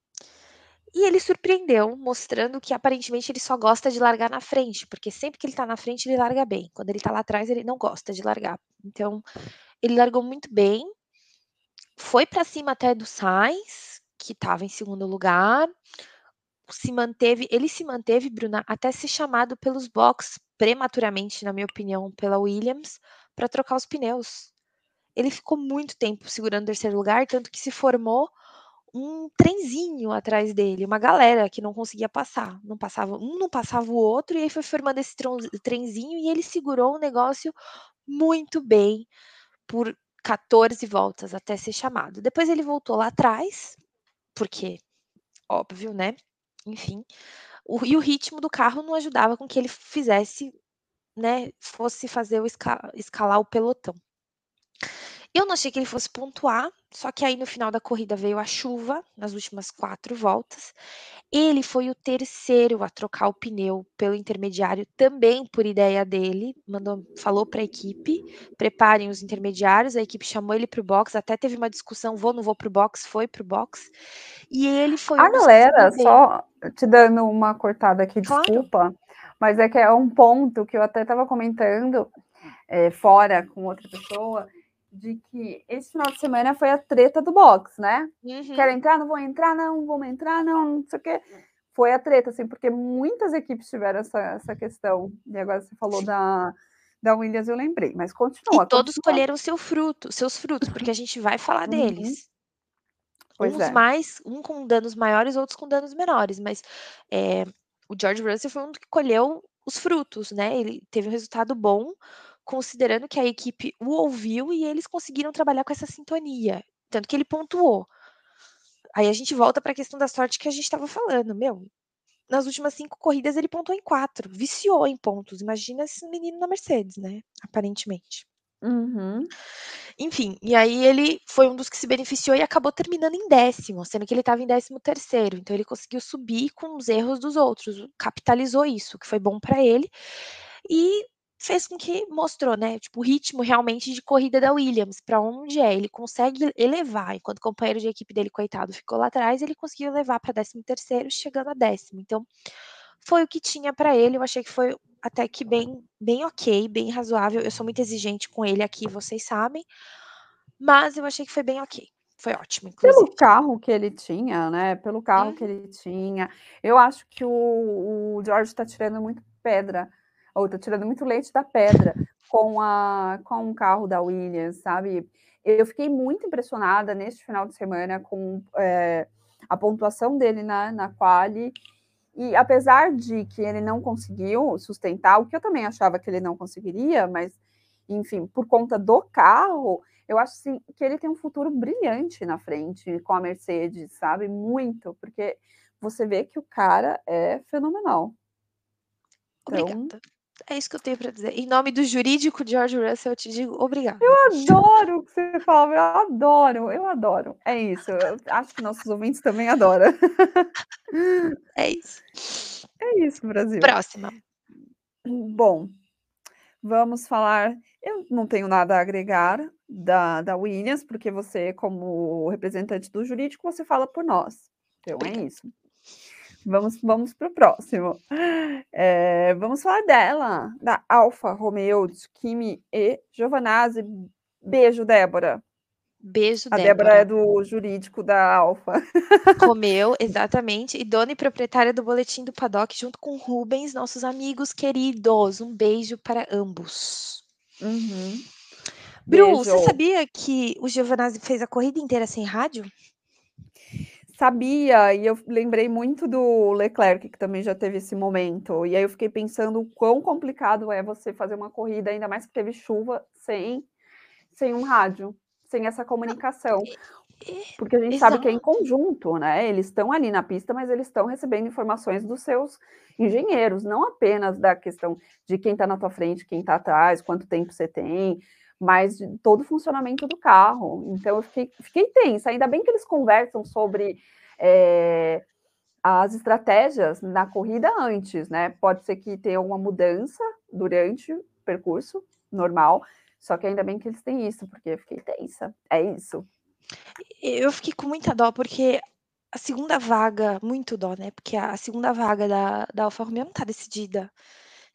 E ele surpreendeu, mostrando que aparentemente ele só gosta de largar na frente, porque sempre que ele tá na frente ele larga bem. Quando ele tá lá atrás ele não gosta de largar. Então, ele largou muito bem. Foi para cima até do Sainz, que estava em segundo lugar. Se manteve, ele se manteve, Bruna, até ser chamado pelos box prematuramente, na minha opinião, pela Williams, para trocar os pneus. Ele ficou muito tempo segurando o terceiro lugar, tanto que se formou um trenzinho atrás dele, uma galera que não conseguia passar, não passava, um não passava o outro, e aí foi formando esse trenzinho e ele segurou o negócio muito bem por 14 voltas até ser chamado. Depois ele voltou lá atrás, porque óbvio, né? Enfim, o, e o ritmo do carro não ajudava com que ele fizesse, né, fosse fazer o esca, escalar o pelotão. Eu não achei que ele fosse pontuar, só que aí no final da corrida veio a chuva, nas últimas quatro voltas. Ele foi o terceiro a trocar o pneu pelo intermediário, também por ideia dele. Mandou, falou para a equipe: preparem os intermediários. A equipe chamou ele para o box, até teve uma discussão: vou, não vou para o box, foi para o box. E ele foi. A um galera, só te dando uma cortada aqui, claro. desculpa, mas é que é um ponto que eu até estava comentando é, fora com outra pessoa de que esse final de semana foi a treta do box, né? Uhum. Quero entrar, não vou entrar, não, vou entrar, não, não sei o quê. Foi a treta, assim, porque muitas equipes tiveram essa, essa questão. E agora você falou da, da Williams, eu lembrei, mas continua. E todos continua. colheram seu fruto, seus frutos, porque a gente vai falar uhum. deles. Pois Uns é. mais, um com danos maiores, outros com danos menores, mas é, o George Russell foi um que colheu os frutos, né? Ele teve um resultado bom, considerando que a equipe o ouviu e eles conseguiram trabalhar com essa sintonia, tanto que ele pontuou. Aí a gente volta para a questão da sorte que a gente estava falando, meu. Nas últimas cinco corridas ele pontuou em quatro, viciou em pontos. Imagina esse menino na Mercedes, né? Aparentemente. Uhum. Enfim, e aí ele foi um dos que se beneficiou e acabou terminando em décimo, sendo que ele estava em décimo terceiro. Então ele conseguiu subir com os erros dos outros, capitalizou isso, que foi bom para ele. E fez com que mostrou, né, tipo, o ritmo realmente de corrida da Williams, para onde é, ele consegue elevar, enquanto o companheiro de equipe dele, coitado, ficou lá atrás, ele conseguiu levar para 13 terceiro, chegando a décimo. Então, foi o que tinha para ele, eu achei que foi até que bem, bem ok, bem razoável. Eu sou muito exigente com ele aqui, vocês sabem, mas eu achei que foi bem ok. Foi ótimo, inclusive. Pelo carro que ele tinha, né? Pelo carro que ele tinha. Eu acho que o, o George está tirando muito pedra ou tá tirando muito leite da pedra com, a, com um carro da Williams, sabe? Eu fiquei muito impressionada neste final de semana com é, a pontuação dele na, na quali. E apesar de que ele não conseguiu sustentar, o que eu também achava que ele não conseguiria, mas, enfim, por conta do carro, eu acho assim, que ele tem um futuro brilhante na frente com a Mercedes, sabe? Muito, porque você vê que o cara é fenomenal. Então, Obrigada. É isso que eu tenho para dizer. Em nome do jurídico George Russell, eu te digo obrigado. Eu adoro o que você fala, eu adoro, eu adoro. É isso. Eu acho que nossos ouvintes também adoram. É isso. É isso, Brasil. Próxima. Bom, vamos falar. Eu não tenho nada a agregar da, da Williams, porque você, como representante do jurídico, você fala por nós. Então é isso. Vamos, vamos para o próximo. É, vamos falar dela, da Alfa Romeo, Kimi e Giovanazzi. Beijo, Débora. Beijo, A Débora. é do jurídico da Alfa. Romeu, exatamente. E dona e proprietária do Boletim do Paddock, junto com Rubens, nossos amigos queridos. Um beijo para ambos. Uhum. Bru, Beijo. você sabia que o Giovinazzi fez a corrida inteira sem rádio? Sabia, e eu lembrei muito do Leclerc, que também já teve esse momento. E aí eu fiquei pensando o quão complicado é você fazer uma corrida, ainda mais que teve chuva, sem, sem um rádio, sem essa comunicação. Porque a gente sabe que é em Exato. conjunto, né? Eles estão ali na pista, mas eles estão recebendo informações dos seus engenheiros, não apenas da questão de quem está na tua frente, quem está atrás, quanto tempo você tem, mas todo o funcionamento do carro. Então eu fiquei, fiquei tensa. Ainda bem que eles conversam sobre é, as estratégias na corrida antes, né? Pode ser que tenha alguma mudança durante o percurso normal, só que ainda bem que eles têm isso, porque eu fiquei tensa. É isso. Eu fiquei com muita dó, porque a segunda vaga, muito dó, né? Porque a segunda vaga da, da Alfa Romeo não tá decidida.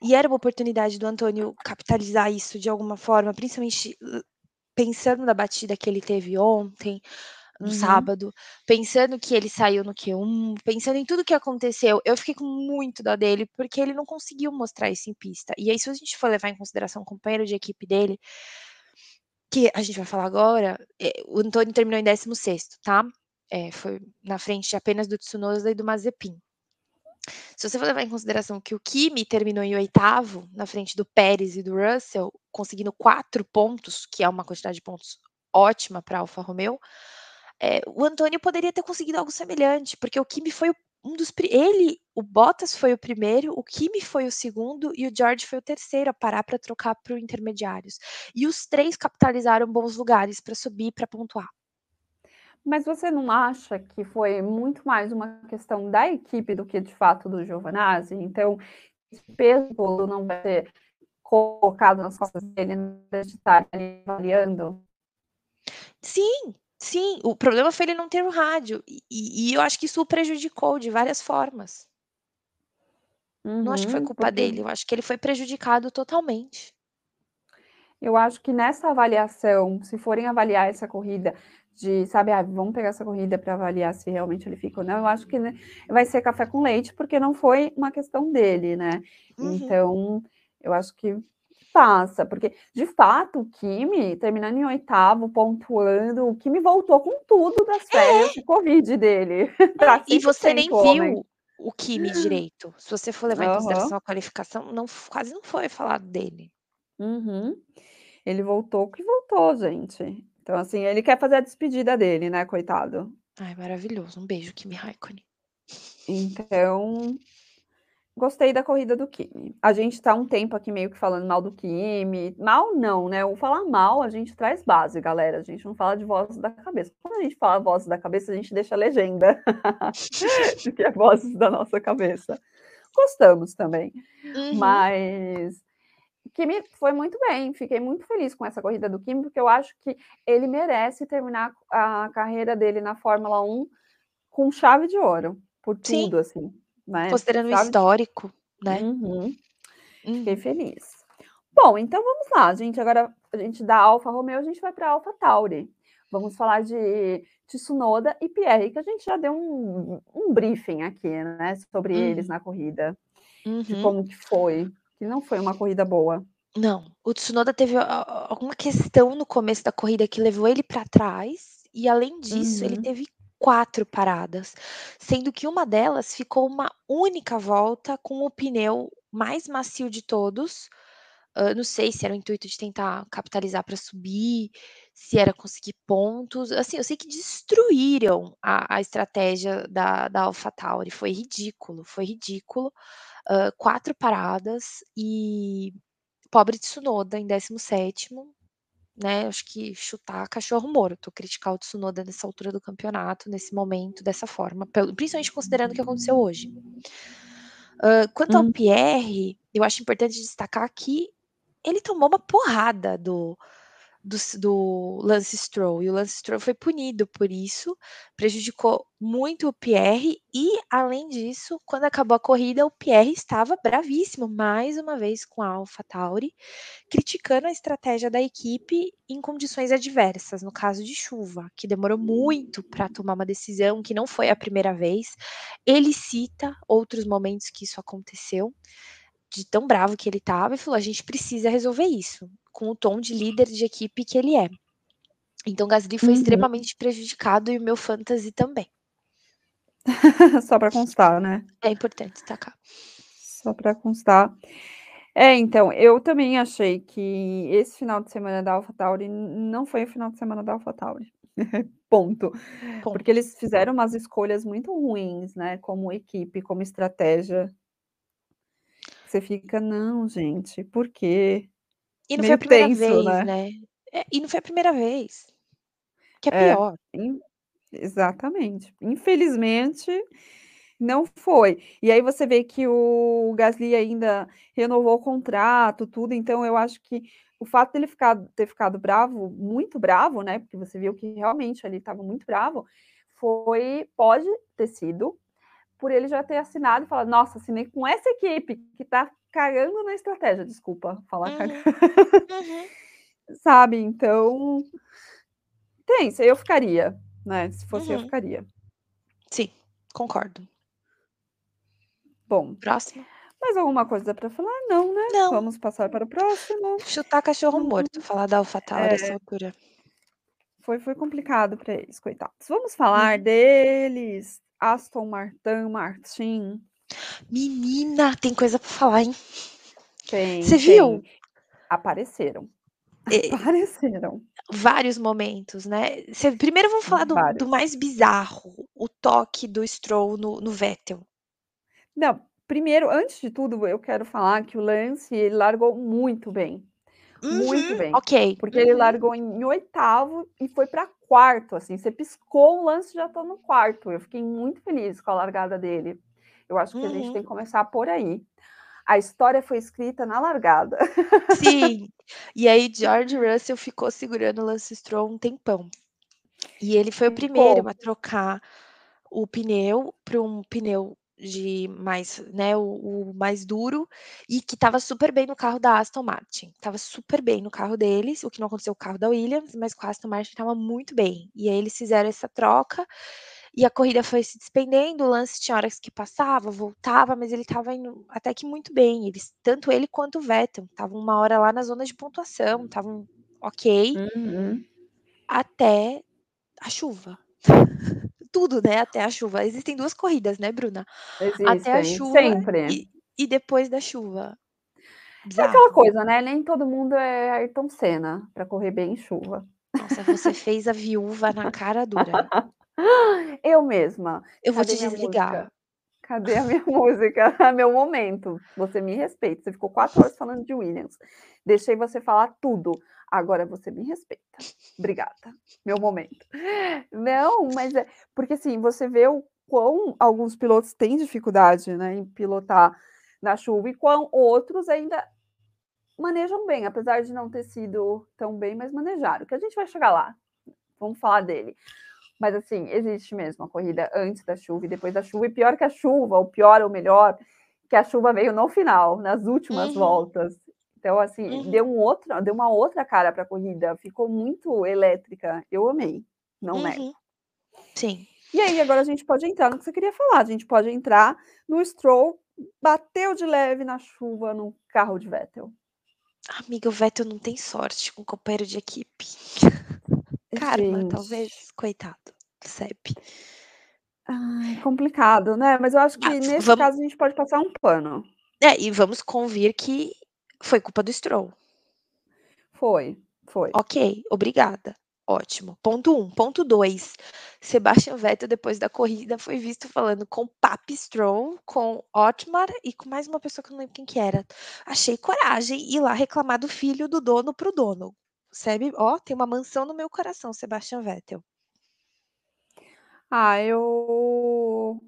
E era uma oportunidade do Antônio capitalizar isso de alguma forma, principalmente pensando na batida que ele teve ontem, no Uhum. sábado, pensando que ele saiu no Q1, pensando em tudo que aconteceu, eu fiquei com muito dó dele, porque ele não conseguiu mostrar isso em pista. E aí, se a gente for levar em consideração o companheiro de equipe dele, que a gente vai falar agora, eh, o Antônio terminou em 16º, tá? É, foi na frente apenas do Tsunoda e do Mazepin. Se você for levar em consideração que o Kimi terminou em oitavo, na frente do Pérez e do Russell, conseguindo 4 pontos, que é uma quantidade de pontos ótima para Alfa Romeo, eh, o Antônio poderia ter conseguido algo semelhante, porque o Kimi foi um dos ele, o Bottas foi o primeiro, o Kimi foi o segundo e o George foi o terceiro a parar para trocar para o intermediários. E os três capitalizaram bons lugares para subir, para pontuar. Mas você não acha que foi muito mais uma questão da equipe do que de fato do Giovinazzi? Então, esse peso todo não vai ser colocado nas costas dele de estar ali avaliando? Sim, sim. O problema foi ele não ter o rádio. E, e eu acho que isso o prejudicou de várias formas. Não acho que foi Uhum, culpa porque dele, eu acho que ele foi prejudicado totalmente. eu acho que nessa avaliação, se forem avaliar essa corrida, de, sabe, ah, vamos pegar essa corrida para avaliar se realmente ele fica ou não, eu acho que né, vai ser café com leite, porque não foi uma questão dele, né? Uhum. Então, eu acho que passa, porque de fato o Kimi, terminando em oitavo, pontuando, o Kimi voltou com tudo das férias É. de Covid dele. É, e você 100% nem homem. viu o Kimi direito. Se você for levar em Aham. consideração a qualificação, não, quase não foi falado dele. Uhum. Ele voltou que voltou, gente. Então, assim, ele quer fazer a despedida dele, né, coitado. Ai, maravilhoso. Um beijo, Kimi Raikkonen. Então, gostei da corrida do Kimi. A gente tá um tempo aqui meio que falando mal do Kimi. Mal não, né? O falar mal, a gente traz base, galera. A gente não fala de vozes da cabeça. Quando a gente fala vozes da cabeça, a gente deixa a legenda. de que é vozes da nossa cabeça. Gostamos também. Uhum. Mas Kimi foi muito bem, fiquei muito feliz com essa corrida do Kimi, porque eu acho que ele merece terminar a carreira dele na Fórmula 1 com chave de ouro, por Sim. tudo, assim, né? Considerando o Chave de- histórico, né? Uhum, Uhum. fiquei feliz. Bom, então vamos lá, gente. Agora a gente da Alfa Romeo, a gente vai para Alfa Tauri. Vamos falar de Tsunoda e Pierre, que a gente já deu um, um briefing aqui, né, sobre Uhum. eles na corrida, de Uhum. como que foi, que não foi uma corrida boa. Não, o Tsunoda teve alguma questão no começo da corrida que levou ele para trás, e além disso, ele Uhum. teve quatro paradas, sendo que uma delas ficou uma única volta com o pneu mais macio de todos. Não sei se era o intuito de tentar capitalizar para subir, se era conseguir pontos. Assim, eu sei que destruíram a, a estratégia da, da AlphaTauri. Foi ridículo, foi ridículo. Ah, quatro paradas e pobre Tsunoda em 17º, né? Acho que chutar cachorro morto, criticar o Tsunoda nessa altura do campeonato, nesse momento, dessa forma, principalmente considerando o que aconteceu hoje. Ah, quanto ao Hum. Pierre, eu acho importante destacar que ele tomou uma porrada do, do, do Lance Stroll, e o Lance Stroll foi punido por isso, prejudicou muito o Pierre, e além disso, quando acabou a corrida, o Pierre estava bravíssimo, mais uma vez com a AlphaTauri, criticando a estratégia da equipe em condições adversas, no caso de chuva, que demorou muito para tomar uma decisão, que não foi a primeira vez. Ele cita outros momentos que isso aconteceu, de tão bravo que ele estava, e falou: a gente precisa resolver isso. Com o tom de líder de equipe que ele é. Então Gasly foi Uhum. extremamente prejudicado e o meu fantasy também. Só para constar, né? É importante destacar. Só para constar. É, então, eu também achei que esse final de semana da AlphaTauri não foi o final de semana da AlphaTauri. Ponto. Ponto. Porque eles fizeram umas escolhas muito ruins, né? Como equipe, como estratégia. Você fica, não, gente, por quê? E não foi a primeira tenso, vez, né? né? É, e não foi a primeira vez. Que é, É. pior. In- Exatamente. Infelizmente, não foi. E aí você vê que o Gasly ainda renovou o contrato, tudo. Então, eu acho que o fato dele ficar, ter ficado bravo, muito bravo, né? Porque você viu que realmente ele estava muito bravo, foi, pode ter sido, por ele já ter assinado e falado, nossa, assinei com essa equipe que tá cagando na estratégia. Desculpa falar Uhum. cagando. Uhum. Sabe? Então, tem, eu ficaria, né? Se fosse eu Uhum. ficaria. Sim, concordo. Bom, Próximo. mais alguma coisa para falar? Não, né? Não. Vamos passar para o próximo. Chutar cachorro Não. morto, falar da AlphaTauri É. essa altura. Foi, foi complicado para eles, coitados. Vamos falar Uhum. deles. Aston Martin, Martin. Menina, tem coisa pra falar, hein? Tem, Você viu? Apareceram. É, Apareceram. vários momentos, né? Cê- primeiro vamos falar do, do mais bizarro, o toque do Stroll no, no Vettel. Não, primeiro, antes de tudo, eu quero falar que o Lance ele largou muito bem. Muito Uhum, bem. Ok. Porque ele Uhum. largou em oitavo e foi para quarto, assim. Você piscou o lance já tá no quarto. Eu fiquei muito feliz com a largada dele. Eu acho que a gente Uhum. tem que começar por aí. A história foi escrita na largada. Sim. E aí George Russell ficou segurando o Lance Stroll um tempão. E ele foi o primeiro a trocar o pneu para um pneu de mais, né, o, o mais duro e que estava super bem no carro da Aston Martin. Tava super bem no carro deles, o que não aconteceu com o carro da Williams, mas com a Aston Martin estava muito bem. E aí eles fizeram essa troca e a corrida foi se despendendo, o lance tinha horas que passava, voltava, mas ele estava indo até que muito bem. Eles, tanto ele quanto o Vettel, estavam uma hora lá na zona de pontuação, estavam ok, Uhum. até a chuva. Tudo, né? Até a chuva. Existem duas corridas, né, Bruna? Até a Existem, chuva sempre. e, e depois da chuva. É aquela coisa, né? Nem todo mundo é Ayrton Senna para correr bem em chuva. Nossa, você fez a viúva na cara dura. Eu mesma. Eu vou Cadê te desligar. música? Cadê a minha música? Meu momento. Você me respeita. Você ficou quatro horas falando de Williams. Deixei você falar tudo. Agora você me respeita. Obrigada. Meu momento. Não, mas é porque assim, você vê o quão alguns pilotos têm dificuldade, né, em pilotar na chuva e quão outros ainda manejam bem, apesar de não ter sido tão bem, mas manejaram. Que a gente vai chegar lá. Vamos falar dele. Mas assim, existe mesmo a corrida antes da chuva e depois da chuva. E pior que a chuva, ou pior ou melhor, que a chuva veio no final, nas últimas Uhum. voltas. Então, assim, Uhum. deu, um outro, deu uma outra cara para a corrida. Ficou muito elétrica. Eu amei. Não nego. Uhum. Sim. E aí, agora a gente pode entrar no que você queria falar. A gente pode entrar no Stroll, bateu de leve na chuva no carro de Vettel. Amiga, o Vettel não tem sorte com companheiro de equipe. Karma, Gente. talvez. Coitado. Sep. Ai, complicado, né? Mas eu acho que Ah, nesse vamos- caso a gente pode passar um pano. É, e vamos convir que foi culpa do Stroll. Foi, foi. Ok, obrigada. Ótimo. Ponto um. Ponto dois. Sebastian Vettel, depois da corrida, foi visto falando com Papi Stroll, com Otmar e com mais uma pessoa que eu não lembro quem que era. Achei coragem ir lá reclamar do filho do dono pro dono. Sabe? Ó, tem uma mansão no meu coração, Sebastian Vettel. Ah, eu.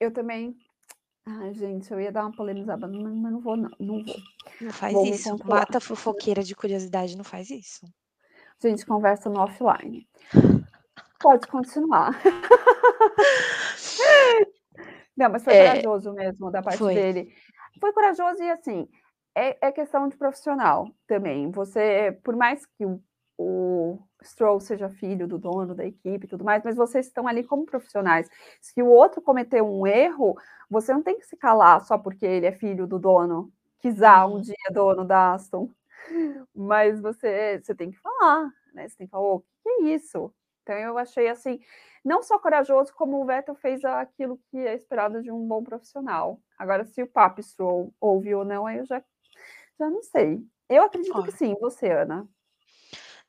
Eu também. Ai, gente, eu ia dar uma polemizada, mas não vou, não. Não vou. Não faz Vou isso. Mata a fofoqueira de curiosidade, não faz isso. Gente, conversa no offline. Pode continuar. Não, mas foi É, corajoso mesmo da parte foi. dele. Foi corajoso e assim, é, é questão de profissional também. Você, por mais que o, o Stroll seja filho do dono da equipe e tudo mais, mas vocês estão ali como profissionais. Se o outro cometeu um erro, você não tem que se calar só porque ele é filho do dono, quizá um Uhum. dia dono da Aston. Mas você, você tem que falar, né? Você tem que falar, o que é isso? Então eu achei assim, não só corajoso, como o Vettel fez aquilo que é esperado de um bom profissional. Agora, se o Papi Stroll ouve ou não, aí eu já, já não sei. Eu acredito Olha. que sim, você, Ana.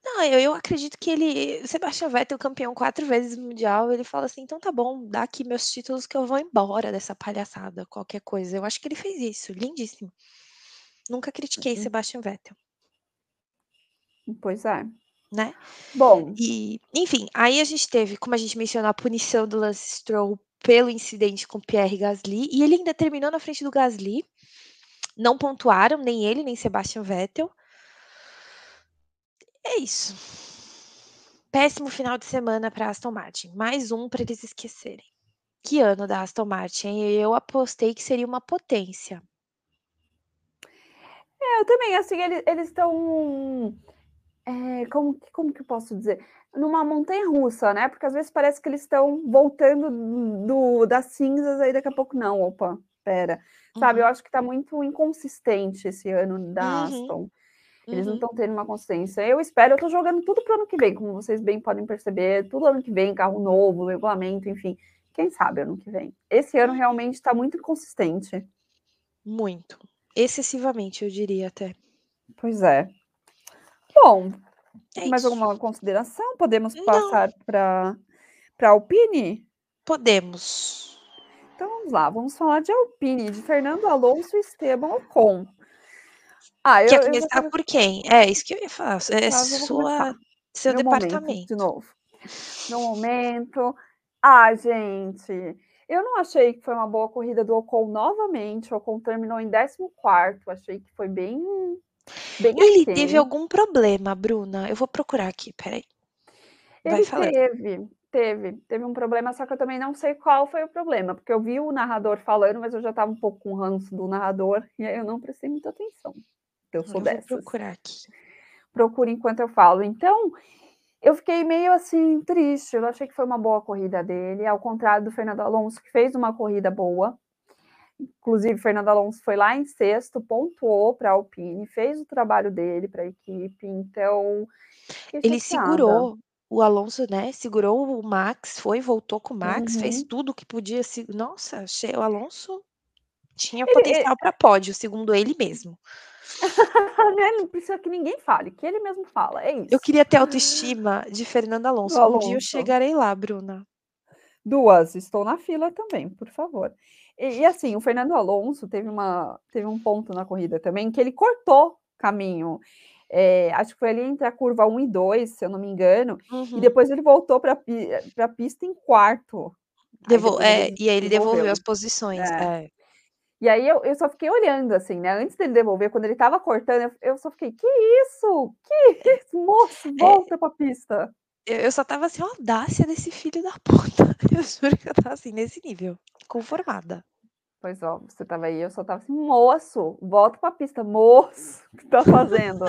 Não, eu, eu acredito que ele. O Sebastian Vettel, campeão quatro vezes mundial, ele fala assim: então tá bom, dá aqui meus títulos que eu vou embora dessa palhaçada, qualquer coisa. Eu acho que ele fez isso, lindíssimo. Nunca critiquei uhum. Sebastian Vettel. Pois é. Né? Bom. E, enfim, aí a gente teve, como a gente mencionou, a punição do Lance Stroll pelo incidente com Pierre Gasly, e ele ainda terminou na frente do Gasly. Não pontuaram, nem ele, nem Sebastian Vettel. É isso. Péssimo final de semana para Aston Martin. Mais um para eles esquecerem. Que ano da Aston Martin? Eu apostei que seria uma potência. É, eu também, assim, eles estão. É, como, como que eu posso dizer? Numa montanha russa, né? Porque às vezes parece que eles estão voltando do, das cinzas, aí daqui a pouco não. Opa, pera. Sabe, uhum. eu acho que está muito inconsistente esse ano da uhum. Aston. Eles uhum. não estão tendo uma consciência. Eu espero, eu estou jogando tudo para o ano que vem, como vocês bem podem perceber, tudo ano que vem, carro novo, regulamento, enfim. Quem sabe ano que vem. Esse ano realmente está muito inconsistente. Muito. Excessivamente, eu diria até. Pois é. Bom, é mais alguma consideração? Podemos passar para a Alpine? Podemos. Vamos lá, vamos falar de Alpine, de Fernando Alonso e Esteban Ocon. Ah, Quer eu, começar eu por quem? É isso que eu ia falar. É sua, seu Meu departamento. Momento, de novo. No momento. Ah, gente. Eu não achei que foi uma boa corrida do Ocon novamente. O Ocon terminou em 14. Achei que foi bem. bem Ele assim. teve algum problema, Bruna? Eu vou procurar aqui, peraí. Vai Ele falando. teve, teve, teve um problema, só que eu também não sei qual foi o problema, porque eu vi o narrador falando, mas eu já estava um pouco com ranço do narrador, e aí eu não prestei muita atenção eu sou dessas. Procurar aqui. Procure enquanto eu falo. Então, eu fiquei meio assim triste. Eu achei que foi uma boa corrida dele, ao contrário do Fernando Alonso, que fez uma corrida boa. Inclusive, Fernando Alonso foi lá em sexto, pontuou para a Alpine, fez o trabalho dele para a equipe. Então, ele segurou o Alonso, né? Segurou o Max, foi, voltou com o Max, uhum. fez tudo o que podia. Nossa, achei o Alonso tinha potencial para pódio, segundo ele mesmo. né? Não precisa que ninguém fale, que ele mesmo fala, é isso. Eu queria ter autoestima de Fernando Alonso. Alonso. Um dia eu chegarei lá, Bruna. Duas, estou na fila também, por favor. E, e, assim, o Fernando Alonso teve, uma, teve um ponto na corrida também que ele cortou caminho. É, acho que foi ali entre a curva 1 e 2, se eu não me engano, uhum. e depois ele voltou para a pista em quarto. É, e aí ele devolveu, devolveu as posições. É. É. E aí eu, eu só fiquei olhando, assim, né? Antes dele devolver, quando ele tava cortando, eu, eu só fiquei, que isso? Que isso? Moço, é. volta é, pra pista. Eu, eu só tava assim, a audácia desse filho da puta. Eu juro que eu tava assim, nesse nível, conformada. Pois ó, você tava aí, eu só tava assim, moço, volta pra pista, moço, o que tá fazendo?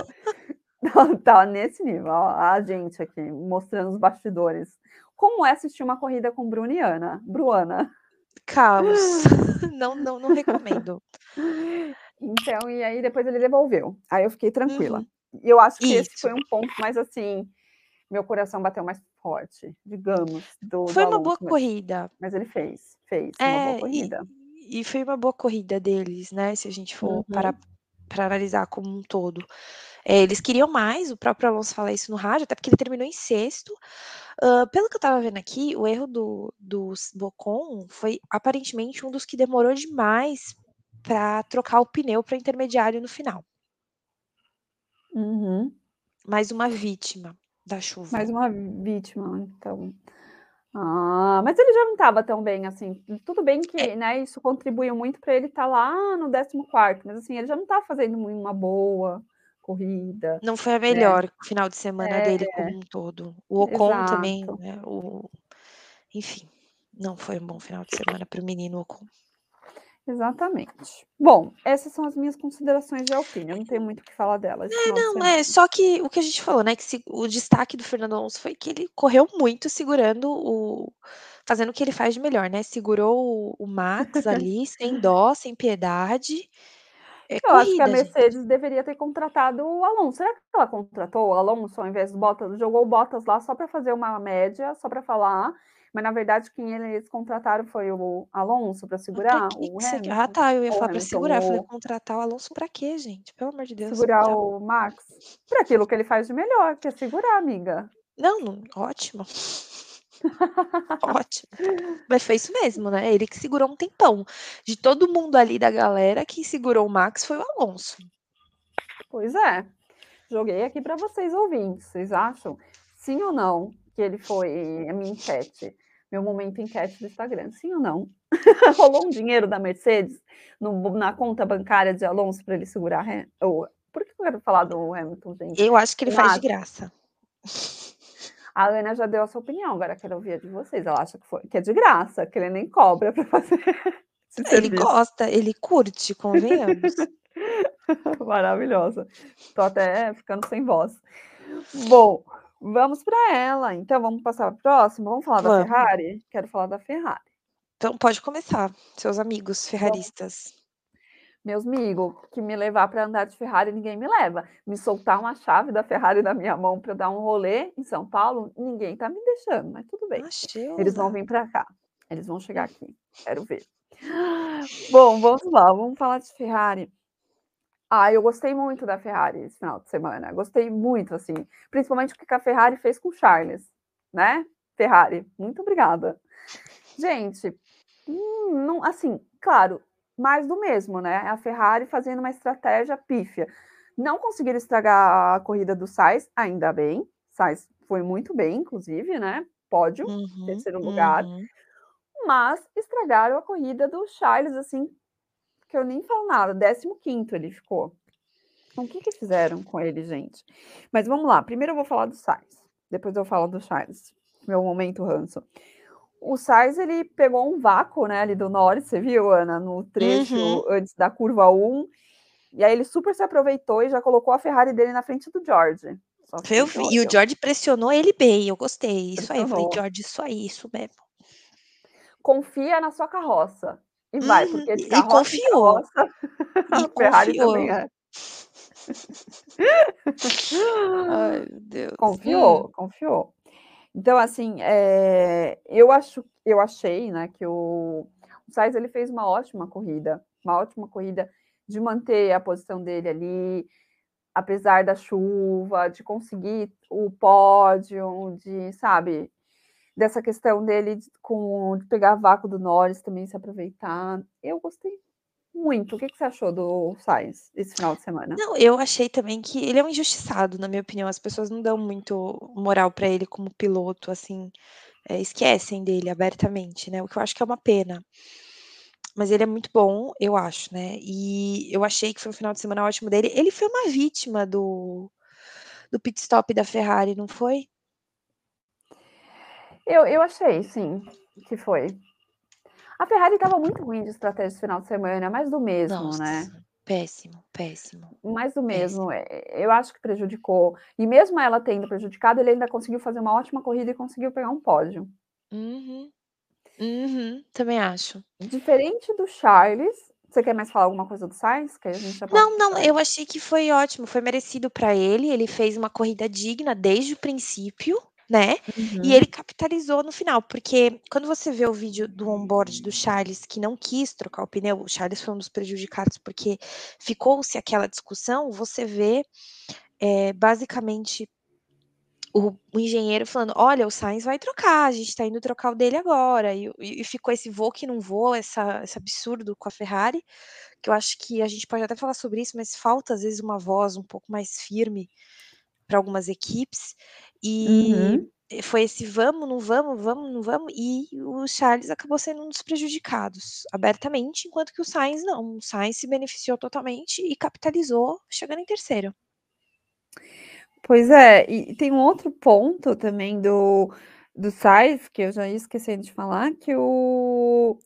tá nesse nível, ó, a gente aqui, mostrando os bastidores. Como é assistir uma corrida com Bruno e Ana? Bruana. Caos. não, não, não recomendo. Então, e aí depois ele devolveu. Aí eu fiquei tranquila. Uhum. E eu acho que Isso. esse foi um ponto mais assim, meu coração bateu mais forte, digamos. Do, foi do uma boa mas, corrida. Mas ele fez, fez é, uma boa corrida. E, e, foi uma boa corrida deles, né? Se a gente for uhum. para, para analisar como um todo. É, eles queriam mais, o próprio Alonso fala isso no rádio, até porque ele terminou em sexto. Uh, pelo que eu estava vendo aqui, o erro do, do Bocon foi aparentemente um dos que demorou demais para trocar o pneu para intermediário no final. Uhum. Mais uma vítima da chuva. Mais uma vítima, então. Ah, mas ele já não estava tão bem assim. Tudo bem que é. né, isso contribuiu muito para ele estar tá lá no 14, mas assim, ele já não estava fazendo uma boa corrida. Não foi a né? melhor final de semana é, dele como um todo. O Ocon exato. também, né? O... Enfim, não foi um bom final de semana para o menino Ocon. Exatamente. Bom, essas são as minhas considerações de Alpine. Eu não tenho muito o que falar delas. É, não, é só que o que a gente falou, né? Que se, o destaque do Fernando Alonso foi que ele correu muito segurando o. fazendo o que ele faz de melhor, né? Segurou o, o Max ali, sem dó, sem piedade. É Eu acho que a corrida, gente. Mercedes deveria ter contratado o Alonso. Será que ela contratou o Alonso ao invés do Bottas? Jogou o Bottas lá só para fazer uma média, só para falar, mas na verdade quem eles contrataram foi o Alonso para segurar que o que ah tá, eu ia falar Hamilton, segurar, eu falei: "Contratar o Alonso pra quê, gente? Pelo amor de Deus, segurar segurar o Max? Por aquilo que ele faz de melhor, que é segurar, amiga. Não, não ótimo. Ótimo. Mas foi isso mesmo, né, ele que segurou um tempão. De todo mundo ali da galera, quem segurou o Max foi o Alonso. Pois é. Joguei aqui para vocês ouvintes. Vocês acham, sim ou não, que ele foi a minha enquete, meu momento enquete do Instagram, sim ou não? Rolou um dinheiro da Mercedes no na conta bancária de Alonso para ele segurar ou por que eu quero falar do Hamilton, gente? Eu acho que ele faz de graça. A Ana já deu a sua opinião, agora quero ouvir a de vocês. Ela acha que foi que é de graça, que ele nem cobra para fazer Ele gosta, ele curte, convenhamos. Maravilhosa. Tô até ficando sem voz. Bom, vamos para ela. Então vamos passar para a próxima? Vamos falar da Vamos. Ferrari? Quero falar da Ferrari. Então pode começar, seus amigos ferraristas. Meus amigos, que me levar para andar de Ferrari, ninguém me leva. Me soltar uma chave da Ferrari na minha mão para dar um rolê em São Paulo, ninguém tá me deixando, mas tudo bem. Ah, Eles vão vir para cá. Eles vão chegar aqui. Quero ver. Bom, vamos lá, vamos falar de Ferrari. Ah, eu gostei muito da Ferrari esse final de semana. Gostei muito, assim. Principalmente o que a Ferrari fez com o Charles, né? Ferrari, muito obrigada. Gente, hum, não, assim, claro, mais do mesmo, né? A Ferrari fazendo uma estratégia pífia. Não conseguiram estragar a corrida do Sainz, ainda bem. Sainz foi muito bem, inclusive, né? Pódio, Uhum, terceiro lugar. uhum. Mas estragaram a corrida do Charles, assim, que eu nem falo nada. 15 ele ficou. Então, o que, que fizeram com ele, gente? Mas vamos lá. Primeiro eu vou falar do Sainz. Depois eu falo do Charles. Meu momento ranço. O Sainz, ele pegou um vácuo, né, ali do Norris, você viu, Ana? No trecho Uhum. antes da curva 1. E aí ele super se aproveitou e já colocou a Ferrari dele na frente do George. Eu vi, e o. George pressionou ele bem, eu gostei. Isso aí, eu falei: Pressionou. "George, isso aí, isso mesmo". Confia na sua carroça. E vai, Uhum. porque de E carroça confiou. carroça, E Ferrari confiou. também é. Ai, meu Deus. Hum. Confiou, confiou. Então, assim, eh, eu acho eu achei, né, que o o Sainz ele fez uma ótima corrida, uma ótima corrida de manter a posição dele ali, apesar da chuva, de conseguir o pódio, de, sabe, dessa questão dele de com de pegar vácuo do Norris também se aproveitar. Eu gostei muito. O que que você achou do Sainz esse final de semana? Não, eu achei também que ele é um injustiçado, na minha opinião. As pessoas não dão muito moral pra ele como piloto, assim, eh, esquecem dele abertamente, né, o que eu acho que é uma pena. Mas ele é muito bom, eu acho, né, e eu achei que foi um final de semana ótimo dele. Ele foi uma vítima do do pit stop da Ferrari, não foi? Eu eu achei sim, que foi. A Ferrari estava muito ruim de estratégia esse final de semana, mais do mesmo, né. Nossa, péssimo, péssimo, Mais do péssimo. mesmo, eh, eu acho que prejudicou. E mesmo ela tendo prejudicado, ele ainda conseguiu fazer uma ótima corrida e conseguiu pegar um pódio. Uhum. Uhum, também acho. Diferente do Charles você quer mais falar alguma coisa do Sainz? Que a gente já Não, para não, eu achei que foi ótimo, foi merecido pra ele, ele fez uma corrida digna desde o princípio, né, e Uhum. ele capitalizou no final, porque quando você vê o vídeo do on-board do Charles, que não quis trocar o pneu, o Charles foi um dos prejudicados, porque ficou-se aquela discussão, você vê, eh, basicamente o o engenheiro falando: "Olha, o Sainz vai trocar, a gente tá indo trocar o dele agora", e e ficou esse voa que não voa, essa esse absurdo com a Ferrari, que eu acho que a gente pode até falar sobre isso, mas falta às vezes uma voz um pouco mais firme pra algumas equipes, e Uhum. foi esse vamos, não vamos, vamos, não vamos, e o Charles acabou sendo um dos prejudicados, abertamente, enquanto que o Sainz não, o Sainz se beneficiou totalmente e capitalizou, chegando em terceiro. Pois é, e tem um outro ponto também do do Sainz, que eu já ia esquecendo de falar, que o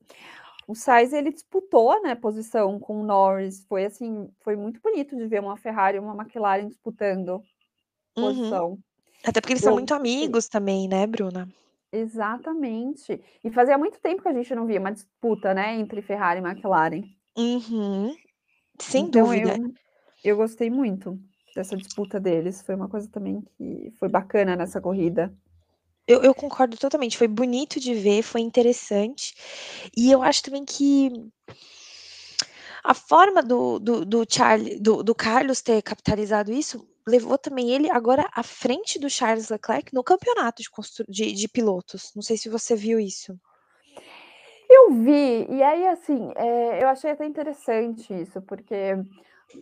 o Sainz ele disputou, né, posição com o Norris, foi assim, foi muito bonito de ver uma Ferrari e uma McLaren disputando Uhum. posição. Até porque eles são Eu muito amigos também, né, Bruna? Exatamente. E fazia muito tempo que a gente não via uma disputa, né, entre Ferrari e McLaren. Uhum. Sem Então dúvida. eu eu gostei muito dessa disputa deles, foi uma coisa também que foi bacana nessa corrida. Eu eu concordo totalmente, foi bonito de ver, foi interessante, e eu acho também que a forma do do do Charles do do Carlos ter capitalizado isso, levou também ele agora à frente do Charles Leclerc no campeonato de de de pilotos, não sei se você viu isso. Eu vi, e aí assim, eh, eu achei até interessante isso, porque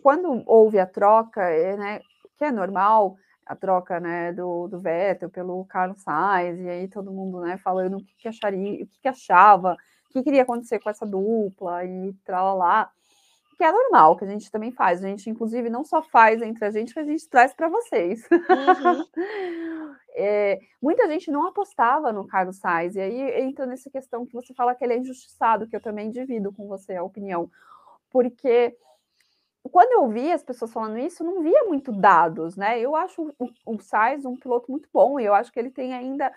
quando houve a troca, eh, né, que é normal, a troca, né, do do Vettel pelo Carlos Sainz, e aí todo mundo, né, falando o que que acharia o que que achava, o que que iria acontecer com essa dupla e trá-lá-lá, que é normal, que a gente também faz, a gente inclusive não só faz entre a gente, mas a gente traz para vocês. Uhum. Eh, muita gente não apostava no Carlos Sainz, e aí entra nessa questão que você fala que ele é injustiçado, que eu também divido com você a opinião, porque quando eu vi as pessoas falando isso, não via muito dados, né, eu acho o o Sainz um piloto muito bom, e eu acho que ele tem ainda,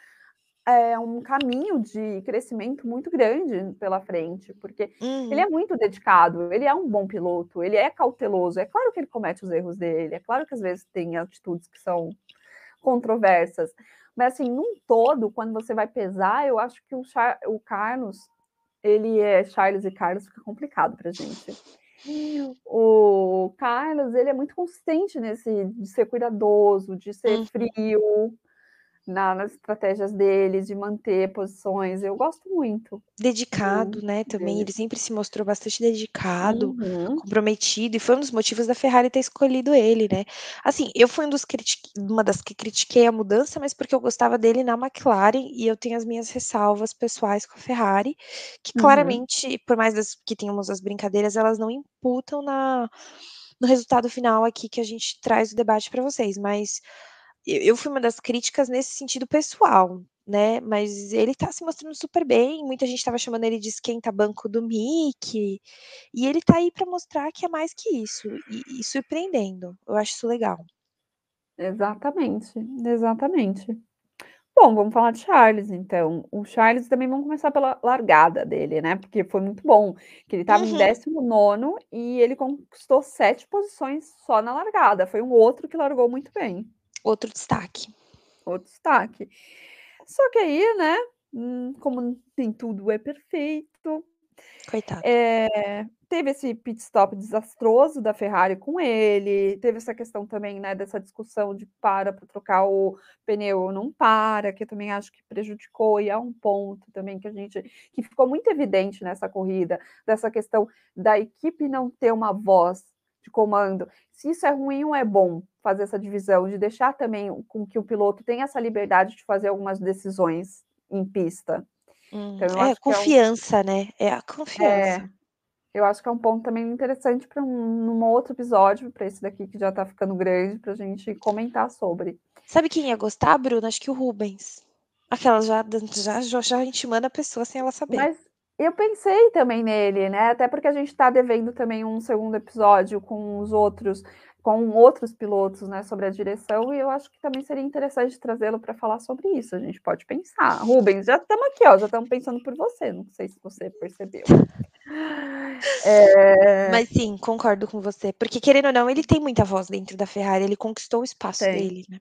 eh, um caminho de crescimento muito grande pela frente, porque ele Uhum. é muito dedicado, ele é um bom piloto, ele é cauteloso, é claro que ele comete os erros dele, é claro que às vezes tem atitudes que são controversas, mas assim, num todo, quando você vai pesar, eu acho que o Char o Carlos, ele é Charles e Carlos fica complicado pra gente. O Carlos, ele é muito consistente nesse de ser cuidadoso, de ser Uhum. frio na nas estratégias dele, de manter posições, eu gosto muito do Dedicado, né, também, ele sempre se mostrou bastante dedicado, Uhum. comprometido, e foi um dos motivos da Ferrari ter escolhido ele, né. Assim, eu fui um dos uma das que critiquei a mudança, mas porque eu gostava dele na McLaren, e eu tenho as minhas ressalvas pessoais com a Ferrari, que Uhum. claramente, por mais das que tenhamos as brincadeiras, elas não imputam na no resultado final aqui que a gente traz o debate para vocês, mas eu fui uma das críticas nesse sentido pessoal, né, mas ele tá se mostrando super bem, muita gente estava chamando ele de esquenta banco do Mick, e ele tá aí para mostrar que é mais que isso, e e surpreendendo, eu acho isso legal. Exatamente, exatamente. Bom, vamos falar de Charles então, o Charles também vamos começar pela largada dele, né, porque foi muito bom, que ele estava em Uhum. 19º e ele conquistou 7 posições só na largada, foi um outro que largou muito bem. Outro destaque. Outro destaque. Só que aí, né, hum, como nem tudo é perfeito, Coitado. eh, teve esse pit stop desastroso da Ferrari com ele, teve essa questão também, né, dessa discussão de para para trocar o pneu ou não para, que eu também acho que prejudicou e é um ponto também que a gente que ficou muito evidente nessa corrida, dessa questão da equipe não ter uma voz de comando, se isso é ruim ou é bom, fazer essa divisão, de deixar também com que o piloto tenha essa liberdade de fazer algumas decisões em pista. Hum, Então eu é acho que é um confiança, né, é a É, confiança. eu acho que é um ponto também interessante para um outro episódio, para esse daqui que já está ficando grande, pra gente comentar sobre. Sabe quem ia gostar, Bruna? Acho que o Rubens. Aquelas já já já já intimando a pessoa sem ela saber. Mas eu pensei também nele, né, até porque a gente está devendo também um 2º episódio com os outros com outros pilotos, né, sobre a direção, e eu acho que também seria interessante trazê-lo para falar sobre isso, a gente pode pensar. Rubens, já estamos aqui ó, já estamos pensando por você, não sei se você percebeu. Eh Mas sim, concordo com você, porque querendo ou não, ele tem muita voz dentro da Ferrari, ele conquistou o espaço Tem. dele, né.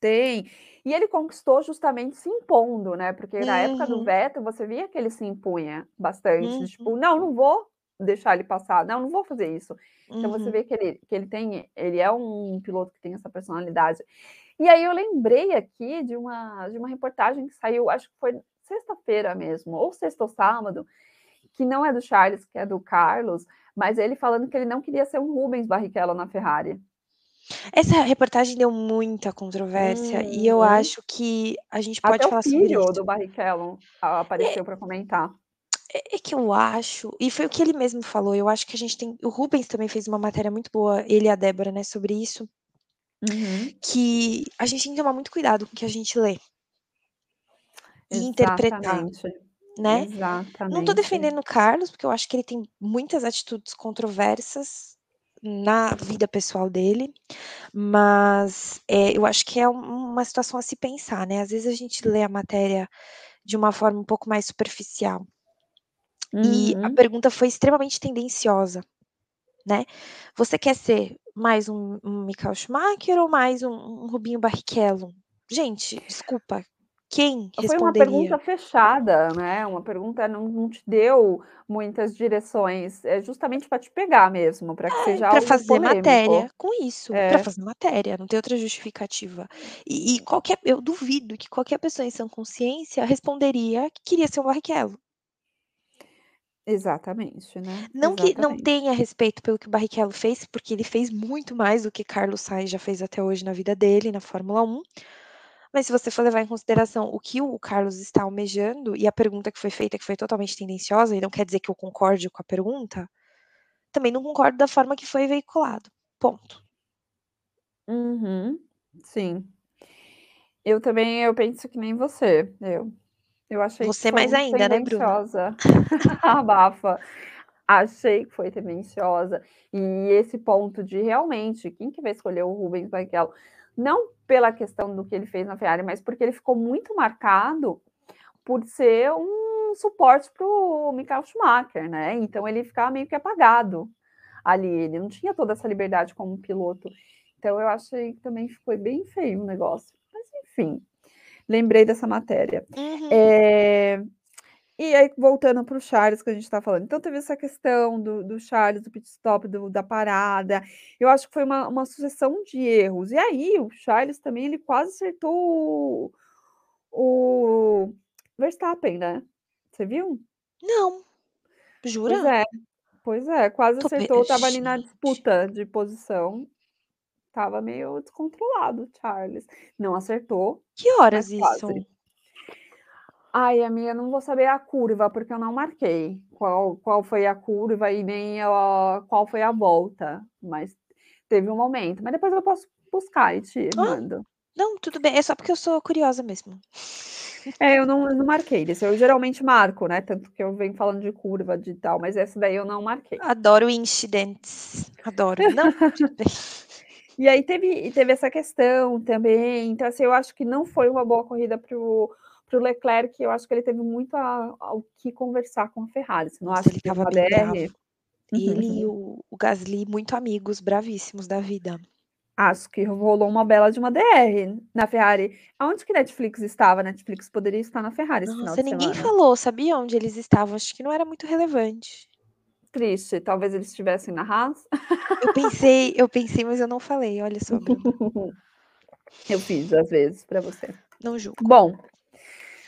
Tem, e ele conquistou justamente se impondo, né, porque na época do Uhum. Vettel você via que ele se impunha bastante, Uhum. tipo: "Não, não vou deixar ele passar, não, não vou fazer isso". Então você Uhum. vê que ele que ele tem ele é um piloto que tem essa personalidade. E aí eu lembrei aqui de uma de uma reportagem que saiu, acho que foi sexta-feira mesmo, ou sexta ou sábado, que não é do Charles, que é do Carlos, mas ele falando que ele não queria ser um Rubens Barrichello na Ferrari. Essa reportagem deu muita controvérsia, e eu Uhum. acho que a gente Até pode o falar sobre filho isso. do Barrichello a É apareceu para comentar. É é que eu acho, e foi o que ele mesmo falou, eu acho que a gente tem o Rubens também fez uma matéria muito boa, ele e a Débora, né, sobre isso Uhum. que a gente tem que tomar muito cuidado com o que a gente lê. E interpretar, Exatamente, né. Não estou exatamente. defendendo o Carlos, porque eu acho que ele tem muitas atitudes controversas na vida pessoal dele, mas, eh, eu acho que é um uma situação a se pensar, né, às vezes a gente lê a matéria de uma forma um pouco mais superficial. E a Uhum. pergunta foi extremamente tendenciosa. né. Você quer ser mais um um Michael Schumacher ou mais um um Rubinho Barrichello? Gente, desculpa, quem Foi uma pergunta fechada, né, uma pergunta não não te deu muitas direções, é justamente pra te pegar mesmo, pra que É, seja algo fazer polêmico. matéria com isso, É. fazer matéria, não tem outra justificativa. E e qualquer eu duvido que qualquer pessoa em sã consciência responderia que queria ser o Barrichello. Exatamente, né, Não que não exatamente. tenha respeito pelo que o Barrichello fez, porque ele fez muito mais do que Carlos Sainz já fez até hoje na vida dele, na Fórmula 1. Mas se você for levar em consideração o que o Carlos está almejando, e a pergunta que foi feita, que foi totalmente tendenciosa, e não quer dizer que eu concorde com a pergunta, também não concordo da forma que foi veiculado, ponto. Uhum, sim. Eu também, eu penso que nem você, eu eu achei Você mais ainda, né, Bruna? Abafa. Achei que foi tendenciosa, e esse ponto de realmente, quem que vai escolher o Rubens Barrichello? Não pela questão do que ele fez na Ferrari, mas porque ele ficou muito marcado por ser um suporte para o Michael Schumacher, né, então ele ficava meio que apagado, ali, ele não tinha toda essa liberdade como piloto. Então eu achei que também foi bem feio o negócio, mas enfim, lembrei dessa matéria. Uhum. Eh, e aí voltando para o Charles que a gente estava falando, então teve essa questão do do Charles, do pit stop, do da parada, eu acho que foi uma uma sucessão de erros, e aí o Charles também ele quase acertou o o Verstappen, né, você viu? Não. Pois Jura? é, pois é, quase Tô acertou, estava ali na disputa de posição, estava meio descontrolado Charles, não acertou, Que mas horas quase. isso? Ai amiga, não vou saber a curva, porque eu não marquei qual qual foi a curva e nem a qual foi a volta, mas teve um momento, mas depois eu posso buscar e te Ah, mando. não, tudo bem, é só porque eu sou curiosa mesmo. É, eu não eu não marquei desse, eu geralmente marco, né, tanto que eu venho falando de curva, de tal, mas essa daí eu não marquei. Adoro incidents, adoro. Não, tudo bem. E aí teve teve essa questão também, então assim, eu acho que não foi uma boa corrida para o o Leclerc, eu acho que ele teve muito ao que conversar com a Ferrari, você não acha ele que estava bem bravo. DR? Ele e o o Gasly muito amigos, bravíssimos da vida. Acho que rolou uma bela de uma DR na Ferrari. Aonde que Netflix estava? Netflix poderia estar na Ferrari Nossa, ninguém semana. falou, sabia onde eles estavam, acho que não era muito relevante. Triste, talvez eles estivessem na Haas? Eu pensei eu pensei, mas eu não falei, olha só. Eu fiz às vezes pra você. Não julgo. Bom,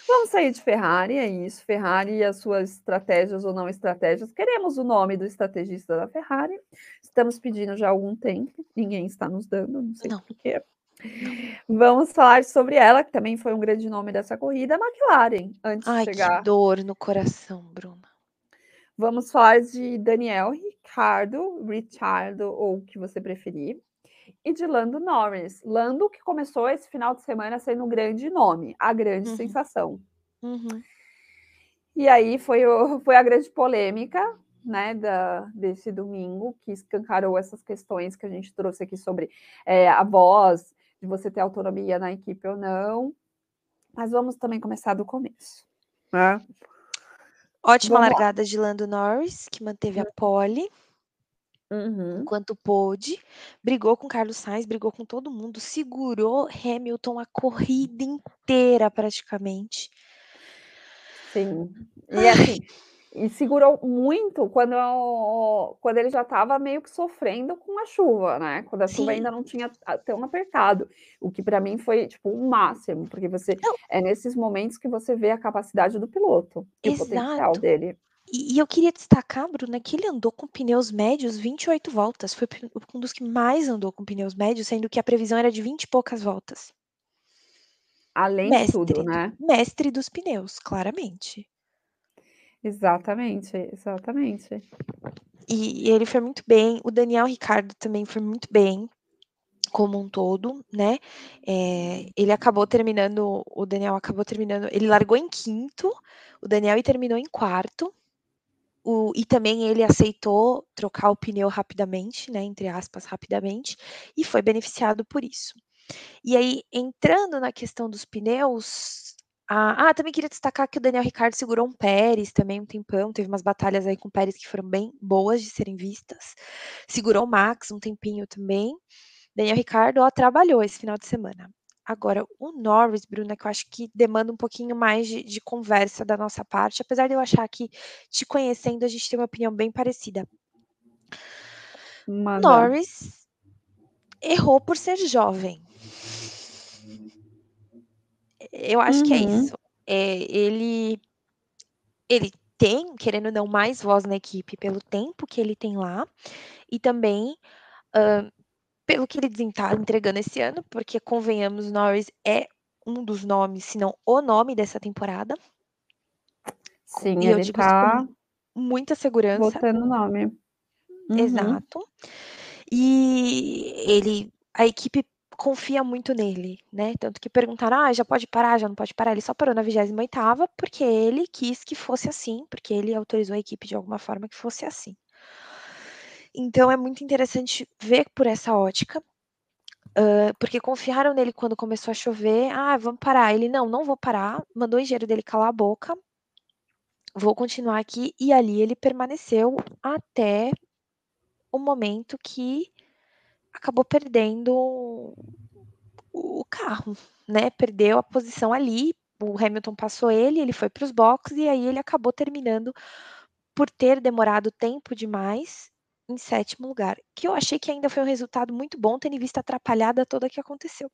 vamos sair de Ferrari, é isso, Ferrari e as suas estratégias ou não estratégias, queremos o nome do estrategista da Ferrari, estamos pedindo já há algum tempo, ninguém está nos dando, não sei Não. por quê. Não. Vamos falar sobre ela, que também foi um grande nome dessa corrida, a McLaren, antes de Ai, que chegar dor no coração, Bruna. Vamos falar de Daniel Ricciardo, Ricciardo ou o que você preferir, e de Lando Norris. Lando que começou esse final de semana sendo um grande nome, a grande Uhum. sensação. Uhum. E aí foi o foi a grande polêmica, né, da desse domingo, que escancarou essas questões que a gente trouxe aqui sobre, eh, a voz, de você ter autonomia na equipe ou não. Mas vamos também começar do começo, né. Ótima Vamos lá. largada de Lando Norris, que manteve a pole Uhum. enquanto pôde, brigou com Carlos Sainz, brigou com todo mundo, segurou Hamilton a corrida inteira praticamente. Sim, e assim, e segurou muito quando quando ele já estava meio que sofrendo com a chuva, né, quando a chuva Sim. ainda não tinha tão apertado, o que pra mim foi, tipo, o máximo, porque você Não. é nesses momentos que você vê a capacidade do piloto, e o potencial dele. E e eu queria destacar, Bruna, que ele andou com pneus médios 28 voltas, foi um dos que mais andou com pneus médios, sendo que a previsão era de 20 e poucas voltas. Além de tudo, Mestre do né. mestre dos pneus, claramente. Exatamente, exatamente. E ele foi muito bem, o Daniel Ricciardo também foi muito bem, como um todo, né, eh, ele acabou terminando o Daniel acabou terminando ele largou em 5º, o Daniel e terminou em 4º, o e também ele aceitou trocar o pneu rapidamente, né, entre aspas, rapidamente, e foi beneficiado por isso. E aí, entrando na questão dos pneus, Ah, ah, também queria destacar que o Daniel Ricciardo segurou um Pérez também um tempão, teve umas batalhas aí com o Pérez que foram bem boas de serem vistas. Segurou o Max um tempinho também. Daniel Ricciardo, ó, trabalhou esse final de semana. Agora, o Norris, Bruna, que eu acho que demanda um pouquinho mais de, de conversa da nossa parte, apesar de eu achar que, te conhecendo, a gente tem uma opinião bem parecida. Manda. Norris errou por ser jovem. Eu acho que é Uhum. isso. É, ele, ele tem, querendo ou não, mais voz na equipe pelo tempo que ele tem lá e também hã, pelo que ele está entregando esse ano, porque convenhamos, Norris é um dos nomes, se não o nome dessa temporada. Sim, E ele tá com muita segurança. botando o nome. Uhum. Exato. E ele a equipe confia muito nele, né, tanto que perguntaram: "Ah, já pode parar, já não pode parar?" Ele só parou na 28ª, porque ele quis que fosse assim, porque ele autorizou a equipe de alguma forma que fosse assim. Então é muito interessante ver por essa ótica, hã, porque confiaram nele quando começou a chover: "Ah, vamos parar", ele: "Não, não vou parar", mandou o engenheiro dele calar a boca. "vou continuar aqui", e ali ele permaneceu até o momento que acabou perdendo o carro, né, perdeu a posição ali, o Hamilton passou ele, ele foi para os boxes e aí ele acabou terminando por ter demorado tempo demais em 7º lugar, que eu achei que ainda foi um resultado muito bom, tendo em vista a atrapalhada toda que aconteceu.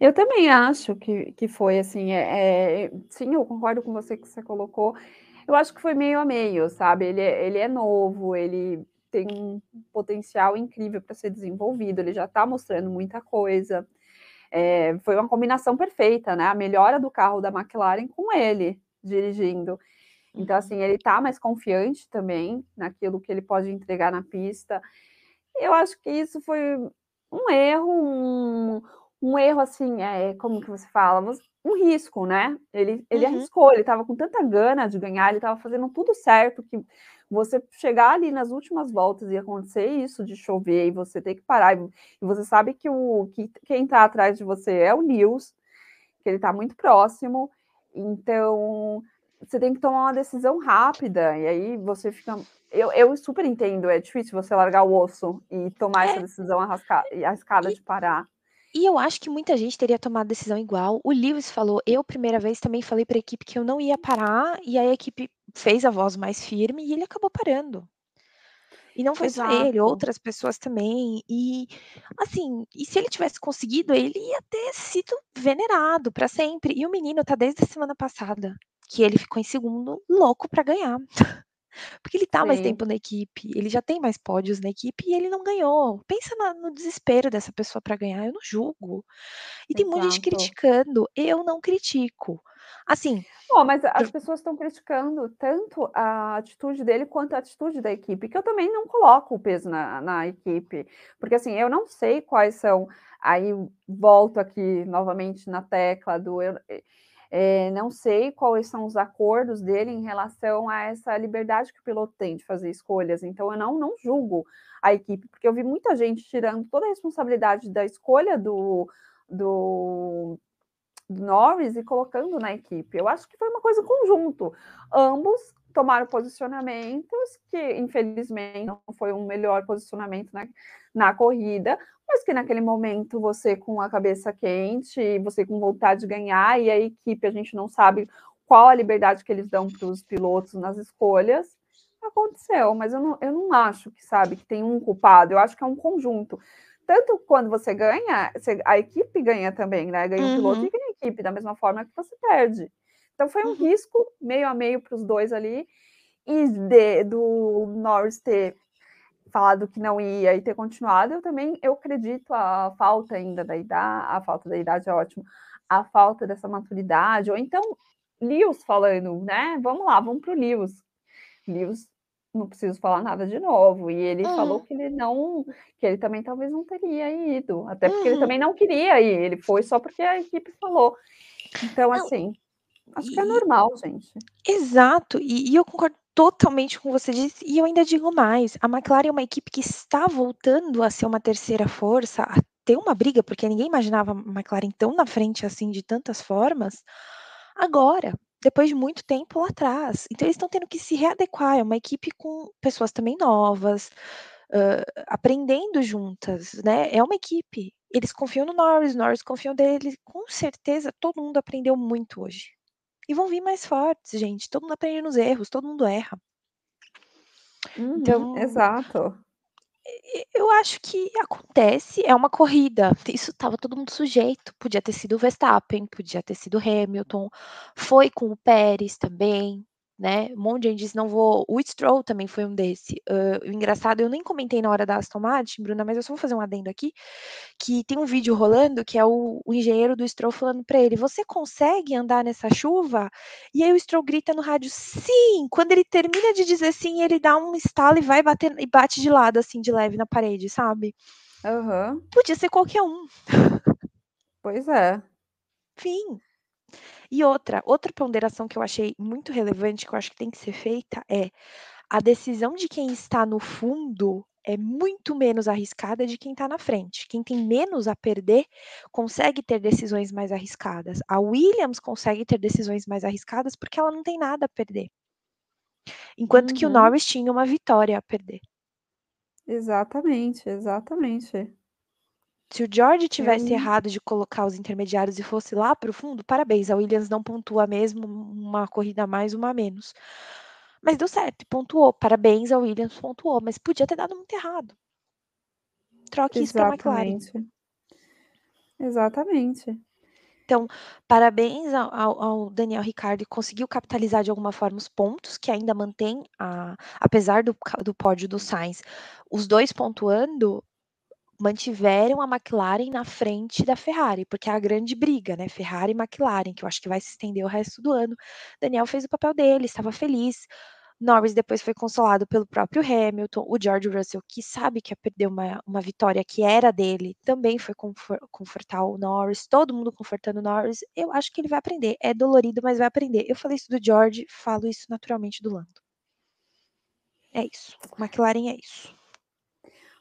Eu também acho que que foi assim, eh eh, sim, eu concordo com você que você colocou. Eu acho que foi meio a meio, sabe, ele é ele é novo, ele tem um potencial incrível para ser desenvolvido, ele já tá mostrando muita coisa. Eh, foi uma combinação perfeita, né, a melhora do carro da McLaren com ele dirigindo. Então, Uhum. assim, ele tá mais confiante também naquilo que ele pode entregar na pista. Eu acho que isso foi um erro, um um erro, assim, eh, como que você fala? Voc um risco, né. Ele ele Uhum. arriscou, ele estava com tanta gana de ganhar, ele estava fazendo tudo certo, que você chegar ali nas últimas voltas e acontecer isso de chover e você ter que parar, e e você sabe que o que quem tá atrás de você é o Lewis, que ele tá muito próximo, então você tem que tomar uma decisão rápida, e aí você fica eu eu super entendo, é difícil você largar o osso e tomar essa É. decisão arrasca arriscada de parar. E eu acho que muita gente teria tomado decisão igual. O Lewis falou: "Eu, primeira vez, também falei para a equipe que eu não ia parar", e aí a equipe fez a voz mais firme e ele acabou parando. E não foi só ele, Exato. outras pessoas também. E, assim, e se ele tivesse conseguido, ele ia ter sido venerado pra sempre. E o menino tá desde a semana passada, que ele ficou em 2º, louco pra ganhar. Porque ele tá mais Sim. tempo na equipe, ele já tem mais pódios na equipe e ele não ganhou. Pensa na no desespero dessa pessoa pra ganhar, eu não julgo. E tem de gente Exato. criticando, eu não critico. Assim Ó, mas as pessoas estão criticando tanto a atitude dele, quanto a atitude da equipe, que eu também não coloco o peso na na equipe, porque, assim, eu não sei quais são aí volto aqui novamente na tecla do eu eh, não sei quais são os acordos dele em relação a essa liberdade que o piloto tem de fazer escolhas, então eu não não julgo a equipe, porque eu vi muita gente tirando toda a responsabilidade da escolha do do Norris e colocando na equipe. Eu acho que foi uma coisa conjunto. Ambos tomaram posicionamentos que, infelizmente, não foi um melhor posicionamento na na corrida, mas que naquele momento você com a cabeça quente, você com vontade de ganhar, e a equipe a gente não sabe qual a liberdade que eles dão para os pilotos nas escolhas, aconteceu. Mas eu não eu não acho que, sabe, que tem um culpado, eu acho que é um conjunto. Tanto quando você ganha, você a equipe ganha também, né, ganha o piloto Uhum. e ganha a equipe, da mesma forma que você perde. Então foi um Uhum. risco meio a meio para os 2 ali, e de do Norris ter falado que não ia e ter continuado, eu também eu acredito a falta ainda da ida a falta da idade é ótimo, a falta dessa maturidade, ou então Lewis falando, né: "Vamos lá, vamos para o Lewis". Lewis, não preciso falar nada de novo, e ele falou Uhum. que ele não que ele também talvez não teria ido, até porque ele Uhum. também não queria ir, ele foi só porque a equipe falou. Então, Não, assim, acho que é normal, gente. Exato, e e eu concordo totalmente com você disse, e eu ainda digo mais, a McLaren é uma equipe que está voltando a ser uma 3ª força, a ter uma briga, porque ninguém imaginava a McLaren tão na frente assim de tantas formas, agora, depois de muito tempo lá atrás. Então eles estão tendo que se readequar, é uma equipe com pessoas também novas, uh, aprendendo juntas, né? É uma equipe. Eles confiam no Norris, Norris confiam dele. Com certeza, todo mundo aprendeu muito hoje. E vão vir mais fortes, gente. Todo mundo aprende nos erros, todo mundo erra. Uhum, então, exato. Eu acho que acontece, é uma corrida. Isso estava todo mundo sujeito. Podia ter sido o Verstappen, podia ter sido o Hamilton, foi com o Pérez também né? Um monte de gente disse não vou. O Stroll também foi um desse. Uh, o engraçado, eu nem comentei na hora da Aston Martin, Bruna, mas eu só vou fazer um adendo aqui, que tem um vídeo rolando que é o, o engenheiro do Stroll falando para ele: "Você consegue andar nessa chuva?" E aí o Stroll grita no rádio: "Sim!" Quando ele termina de dizer sim, ele dá um estalo e vai bater e bate de lado assim de leve na parede, sabe? Uhum. Podia ser qualquer um. Pois é. Enfim, e outra, outra ponderação que eu achei muito relevante, que eu acho que tem que ser feita, é a decisão de quem está no fundo é muito menos arriscada de quem está na frente. Quem tem menos a perder consegue ter decisões mais arriscadas. A Williams consegue ter decisões mais arriscadas porque ela não tem nada a perder. Enquanto uhum. que o uhum. Norris tinha uma vitória a perder. Exatamente, exatamente. Se o George tivesse errado de colocar os intermediários e fosse lá para o fundo, parabéns, a Williams não pontua mesmo uma corrida a mais, uma a menos. Mas deu certo, pontuou. Parabéns, a Williams pontuou, mas podia ter dado muito errado. Troque isso para a McLaren. Exatamente. Então, parabéns ao, ao Daniel Ricciardo, que conseguiu capitalizar de alguma forma os pontos, que ainda mantém, a, apesar do, do pódio do Sainz, os dois pontuando, mantiveram a McLaren na frente da Ferrari, porque é a grande briga, né? Ferrari e McLaren, que eu acho que vai se estender o resto do ano. Daniel fez o papel dele, estava feliz. Norris depois foi consolado pelo próprio Hamilton. O George Russell, que sabe que ia perder uma, uma vitória que era dele, também foi confortar o Norris. Todo mundo confortando o Norris. Eu acho que ele vai aprender. É dolorido, mas vai aprender. Eu falei isso do George, falo isso naturalmente do Lando. É isso. McLaren é isso.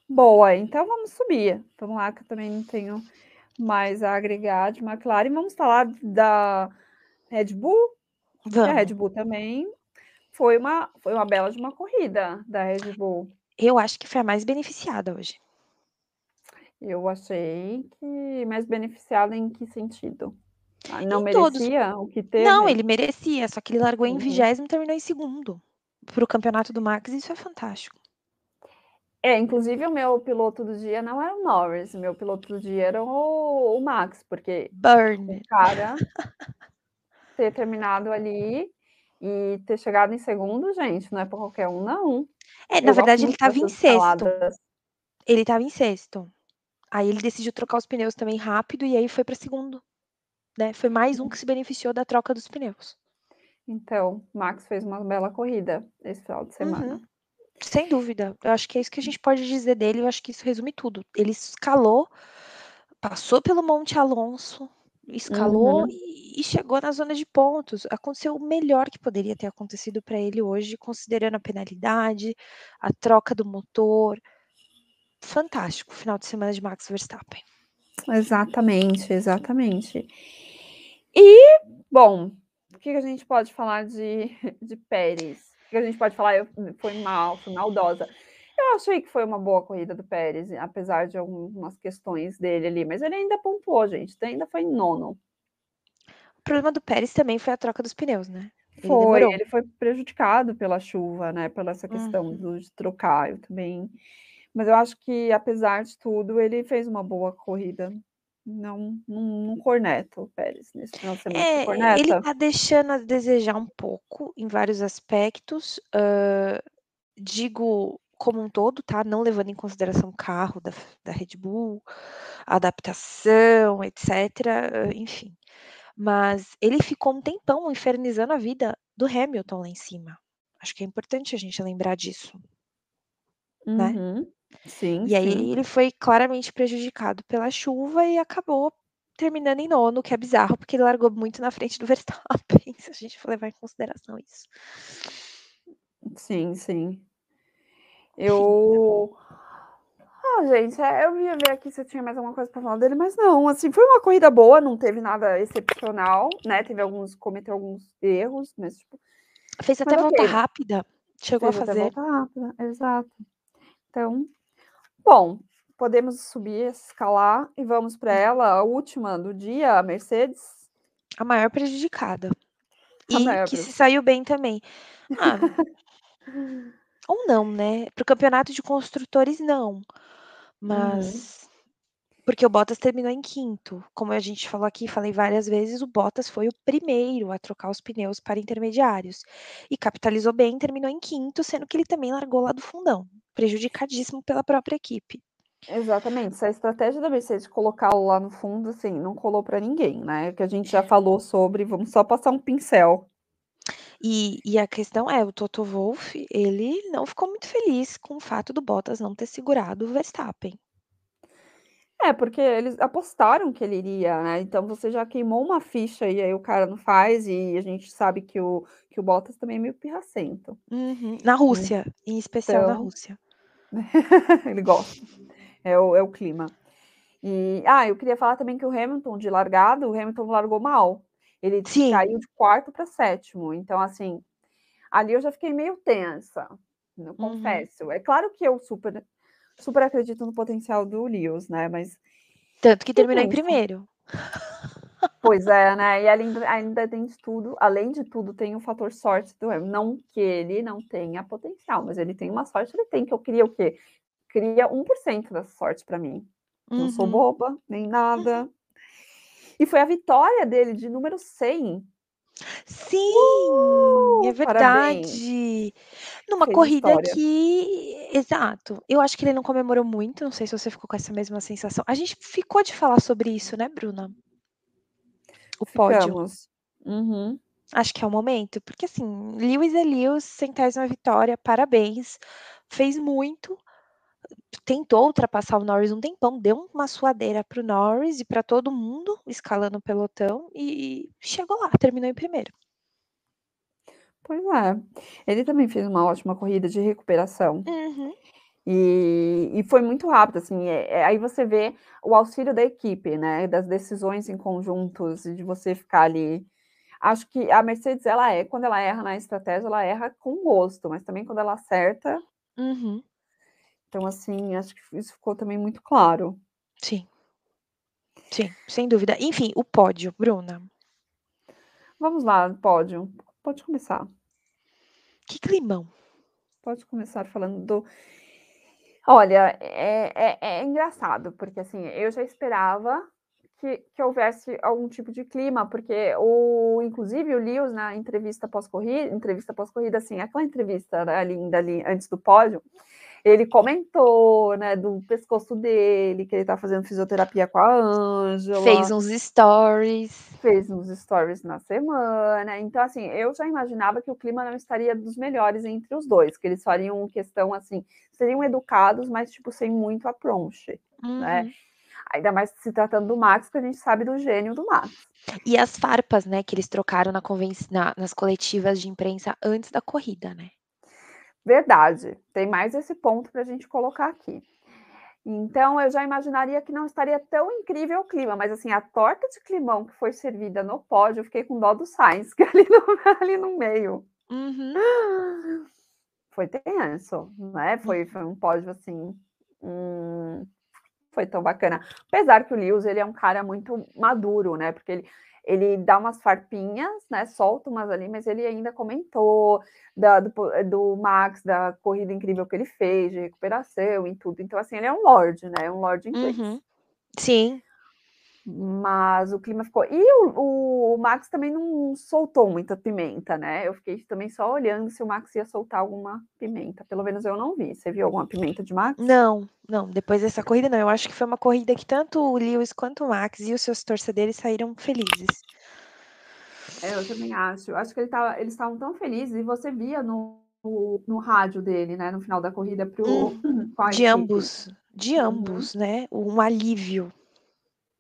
Boa, então vamos subir. Vamos lá, que eu também não tenho mais a agregar de McLaren. Vamos falar da Red Bull. Vamos. A Red Bull também foi uma, foi uma bela de uma corrida da Red Bull. Eu acho que foi a mais beneficiada hoje. Eu achei que mais beneficiada em que sentido? Ah, não em merecia todos. o que teve? Não, ele merecia, só que ele largou uhum. em vigésimo e terminou em segundo. Para o campeonato do Max, isso é fantástico. É, inclusive o meu piloto do dia não era o Norris, meu piloto do dia era o, o Max, porque Burn. o cara ter terminado ali e ter chegado em segundo, gente, não é para qualquer um, não. É, na verdade ele estava em sexto. Ele estava em sexto. Aí ele decidiu trocar os pneus também rápido e aí foi para segundo. Né? Foi mais um que se beneficiou da troca dos pneus. Então, Max fez uma bela corrida esse final de semana. Uhum. Sem dúvida. Eu acho que é isso que a gente pode dizer dele, eu acho que isso resume tudo. Ele escalou, passou pelo Monte Alonso, escalou uhum. e, e chegou na zona de pontos. Aconteceu o melhor que poderia ter acontecido para ele hoje, considerando a penalidade, a troca do motor. Fantástico final de semana de Max Verstappen. Exatamente, exatamente. E, bom, o que a gente pode falar de, de Pérez? Que a gente pode falar, eu, foi mal, foi maldosa. Eu achei que foi uma boa corrida do Pérez, apesar de algumas questões dele ali, mas ele ainda pontuou, gente, ainda foi nono. O problema do Pérez também foi a troca dos pneus, né? Ele foi, demorou. ele foi prejudicado pela chuva, né? Pela essa questão uhum. de trocar, eu também. Mas eu acho que, apesar de tudo, ele fez uma boa corrida não, não, não corneta o Pérez nesse final de semana. É, ele tá deixando a desejar um pouco em vários aspectos. Uh, digo como um todo, tá? Não levando em consideração o carro da, da Red Bull, adaptação, etc. Uh, enfim. Mas ele ficou um tempão infernizando a vida do Hamilton lá em cima. Acho que é importante a gente lembrar disso. Né? Sim, E aí ele foi claramente prejudicado pela chuva e acabou terminando em nono, que é bizarro, porque ele largou muito na frente do Verstappen, se a gente for levar em consideração isso. Sim, sim. Eu Não, gente, é, eu ia ver aqui se eu tinha mais alguma coisa para falar dele, mas não, assim, foi uma corrida boa, não teve nada excepcional, né? Teve alguns, cometeu alguns erros, mas tipo. Fez até mas volta rápida. Chegou Fez a até fazer. volta rápida, exato. Então, bom, podemos subir, escalar e vamos para ela, a última do dia, a Mercedes. A maior prejudicada. A E maior que se preju- saiu bem também. Ah, ou não, né? Para o campeonato de construtores, não. Mas. Porque o Bottas terminou em quinto. Como a gente falou aqui, falei várias vezes, o Bottas foi o primeiro a trocar os pneus para intermediários. E capitalizou bem, terminou em quinto, sendo que ele também largou lá do fundão. Prejudicadíssimo pela própria equipe. Exatamente, essa estratégia da Mercedes de colocá-lo lá no fundo, assim, não colou para ninguém, né? Que a gente já falou sobre, vamos só passar um pincel. E, e a questão é, o Toto Wolff, ele não ficou muito feliz com o fato do Bottas não ter segurado o Verstappen. É, porque eles apostaram que ele iria, né? Então você já queimou uma ficha e aí o cara não faz, e a gente sabe que o, que o Bottas também é meio pirracento. Uhum. Na Rússia, em especial na Então- Rússia. ele gosta. É o, é o clima. E, ah, eu queria falar também que o Hamilton, de largada, o Hamilton largou mal. Ele Sim. caiu de quarto para sétimo. Então, assim, ali eu já fiquei meio tensa, eu confesso. É claro que eu super, super acredito no potencial do Lewis, né? Mas, Tanto que terminou em primeiro. pois é, né? E ainda, ainda tem de tudo, além de tudo, tem o fator sorte do Hamilton. Não que ele não tenha potencial, mas ele tem uma sorte, ele tem, que eu queria o quê? Queria 1% dessa sorte para mim. Não sou Uhum. boba, nem nada. E foi a vitória dele de número 100. Sim, é Uh, parabéns. Numa Fez corrida história. que. Exato. Eu acho que ele não comemorou muito. Não sei se você ficou com essa mesma sensação. A gente ficou de falar sobre isso, né, Bruna? O pódio. Ficamos. Uhum. Acho que é o momento. Porque, assim, Lewis é Lewis, centésima vitória, parabéns. Fez muito. Tentou ultrapassar o Norris um tempão, deu uma suadeira pro Norris e para todo mundo, escalando o pelotão, e chegou lá, terminou em primeiro. Pois é. Ele também fez uma ótima corrida de recuperação. Uhum. E, e foi muito rápido, assim. é- é- aí você vê o auxílio da equipe, né? Das decisões em conjuntos e de você ficar ali. Acho que a Mercedes, ela é, quando ela erra na estratégia, ela erra com gosto, mas também quando ela acerta. Uhum. Então, assim, acho que isso ficou também muito claro. Sim. Sim, sem dúvida. Enfim, o pódio, Bruna. Vamos lá, pódio. Pode começar. Que climão. Pode começar falando do. Olha, é, é, é engraçado, porque assim, eu já esperava que, que houvesse algum tipo de clima, porque o, inclusive o Lewis na entrevista pós-corrida, entrevista pós-corrida, assim, aquela entrevista né, linda ali antes do pódio, ele comentou, né, do pescoço dele, que ele tá fazendo fisioterapia com a Ângela Fez uns stories. fez uns stories na semana. Então, assim, eu já imaginava que o clima não estaria dos melhores entre os dois, que eles fariam questão assim, seriam educados, mas tipo sem muito apronche, né? Uhum. Ainda mais se tratando do Max, que a gente sabe do gênio do Max. E as farpas, né, que eles trocaram na conven... na- nas coletivas de imprensa antes da corrida, né? Verdade. Tem mais esse ponto para a gente colocar aqui. Então, eu já imaginaria que não estaria tão incrível o clima, mas assim, a torta de climão que foi servida no pódio, eu fiquei com dó do Sainz, que ali no, ali no meio. Uhum. Foi tenso, né? Foi, foi um pódio assim. hum, foi tão bacana. Apesar que o Lewis ele é um cara muito maduro, né? Porque ele, ele dá umas farpinhas, né? Solta umas ali, mas ele ainda comentou da- do, do Max, da corrida incrível que ele fez, de recuperação e tudo. Então, assim, ele é um lord, né? Um lord inglês. Uhum. Sim. Mas o clima ficou. E o, o Max também não soltou muita pimenta, né? Eu fiquei também só olhando se o Max ia soltar alguma pimenta. Pelo menos eu não vi. Você viu alguma pimenta de Max? Não, não, depois dessa corrida não. Eu acho que foi uma corrida que tanto o Lewis quanto o Max e os seus torcedores saíram felizes. É, eu também acho. Acho que ele tava, eles estavam tão felizes e você via no, no, no rádio dele, né? No final da corrida pro, a De ambos, de Uhum. ambos, né? Um alívio.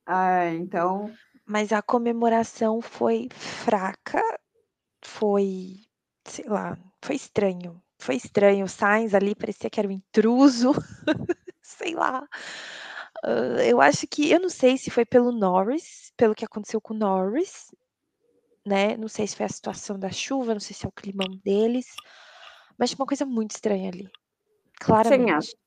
É, então, Mas a comemoração foi fraca, foi, sei lá, foi estranho. Foi estranho. O Sainz ali parecia que era um intruso. sei lá. Uh, eu acho que, eu não sei se foi pelo Norris, pelo que aconteceu com o Norris, né? Não sei se foi a situação da chuva, não sei se é o climão deles, mas uma coisa muito estranha ali. Claramente. Tinha.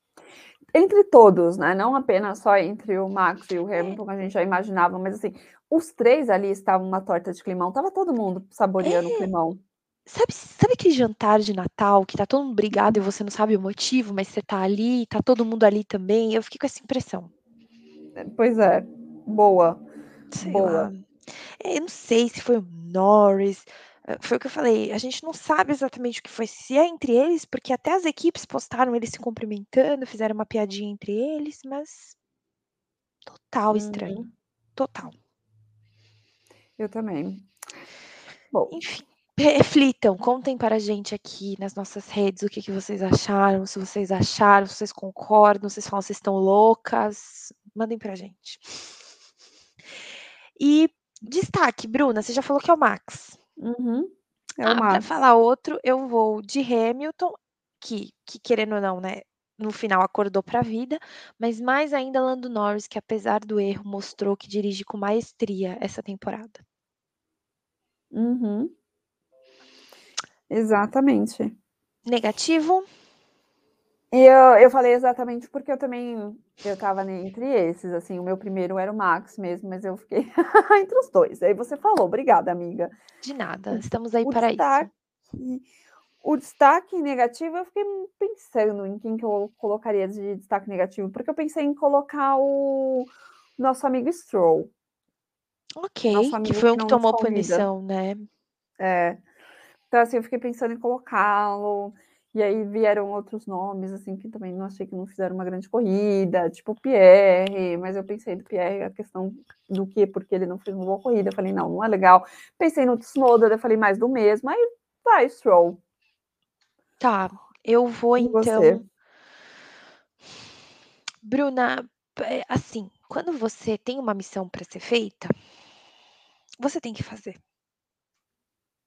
Entre todos, né? Não apenas só entre o Max e o Hamilton, que a gente já imaginava, mas assim, os três ali estavam uma torta de climão, tava todo mundo saboreando o É. climão. Sabe, sabe aquele jantar de Natal que tá todo mundo brigado e você não sabe o motivo, mas você tá ali, tá todo mundo ali também? Eu fiquei com essa impressão. Pois é, boa. Sei boa. lá. É, eu não sei se foi o Norris, foi o que eu falei, a gente não sabe exatamente o que foi, se é entre eles, porque até as equipes postaram eles se cumprimentando, fizeram uma piadinha entre eles, mas total estranho, Uhum. total. Eu também. Bom, Enfim, reflitam, contem para a gente aqui nas nossas redes o que, que vocês acharam, se vocês acharam, se vocês concordam, se vocês falam se estão loucas, mandem pra gente. E destaque, Bruna, você já falou que é o Max. Uhum, é o Ah, pra Max. falar outro, eu vou de Hamilton, que, que querendo ou não, né, no final acordou pra vida, mas mais ainda Lando Norris, que apesar do erro, mostrou que dirige com maestria essa temporada. Uhum. Exatamente. Negativo? Eu, eu falei exatamente porque eu também eu tava entre esses, assim, o meu primeiro era o Max mesmo, mas eu fiquei entre os dois. Aí você falou, obrigada, amiga. De nada, estamos aí O para isso. destaque, o destaque negativo, eu fiquei pensando em quem que eu colocaria de destaque negativo, porque eu pensei em colocar o nosso amigo Stroll. Ok, Nosso que amigo foi um que que tomou punição, né? É. Então, assim, eu fiquei pensando em colocá-lo. E aí vieram outros nomes, assim, que também não achei que não fizeram uma grande corrida, tipo Pierre, mas eu pensei no Pierre, a questão do que, porque ele não fez uma boa corrida. Eu falei, não, não é legal. Pensei no Tsunoda, eu falei mais do mesmo. Aí vai, Stroll. Tá, eu vou E então. você? Bruna, é, assim, quando você tem uma missão para ser feita, você tem que fazer,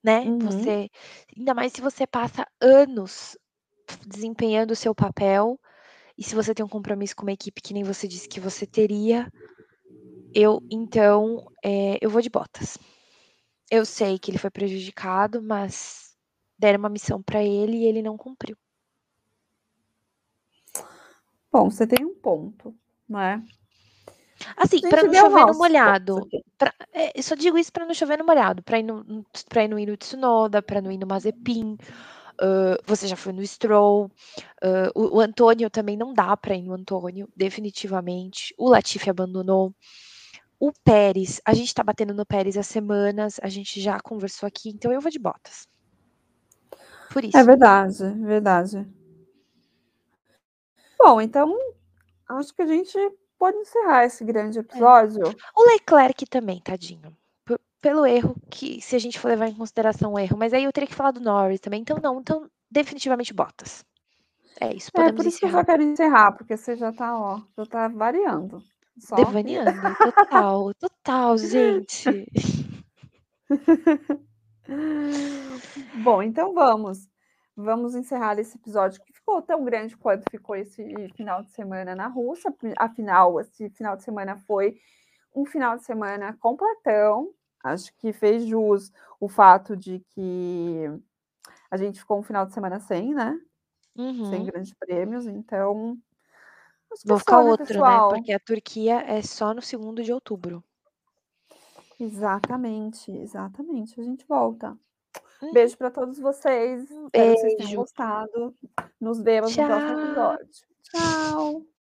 né? Uhum. Você, ainda mais se você passa anos desempenhando o seu papel e se você tem um compromisso com uma equipe que nem você disse que você teria, eu então é, eu vou de botas. Eu sei que ele foi prejudicado, mas deram uma missão para ele e ele não cumpriu. Bom, você tem um ponto, não é? Assim, para gente não chover no molhado. Pra, é, eu só digo isso para não chover no molhado, para ir no, ir no Tsunoda, para não ir no Mazepin. Uh, você já foi no Stroll. Uh, o, o Antônio também não dá para ir no Antônio, definitivamente. O Latifi abandonou. O Pérez, a gente tá batendo no Pérez há semanas, a gente já conversou aqui, então eu vou de botas. Por isso. É verdade, verdade. Bom, então acho que a gente pode encerrar esse grande episódio. O Leclerc também, tadinho. P- pelo erro, que se a gente for levar em consideração o erro, mas aí eu teria que falar do Norris também, então não, então definitivamente botas. É isso, É, podemos por isso que eu encerrar. só quero encerrar, porque você já tá, ó, já tá variando. Só Devaneando, total, total, gente. Bom, então vamos. Vamos encerrar esse episódio que ficou tão grande quanto ficou esse final de semana na Rússia. Afinal, esse final de semana foi um final de semana completão. Acho que fez jus o fato de que a gente ficou um final de semana sem, né? Sem Uhum. grandes prêmios. Então, Vou é ficar né, outro, né? pessoal? Porque a Turquia é só no segundo de outubro. Exatamente, exatamente. A gente volta. Uhum. Beijo para todos vocês. Um Espero que vocês tenham beijo. gostado. Nos vemos no próximo Tchau. episódio. Tchau.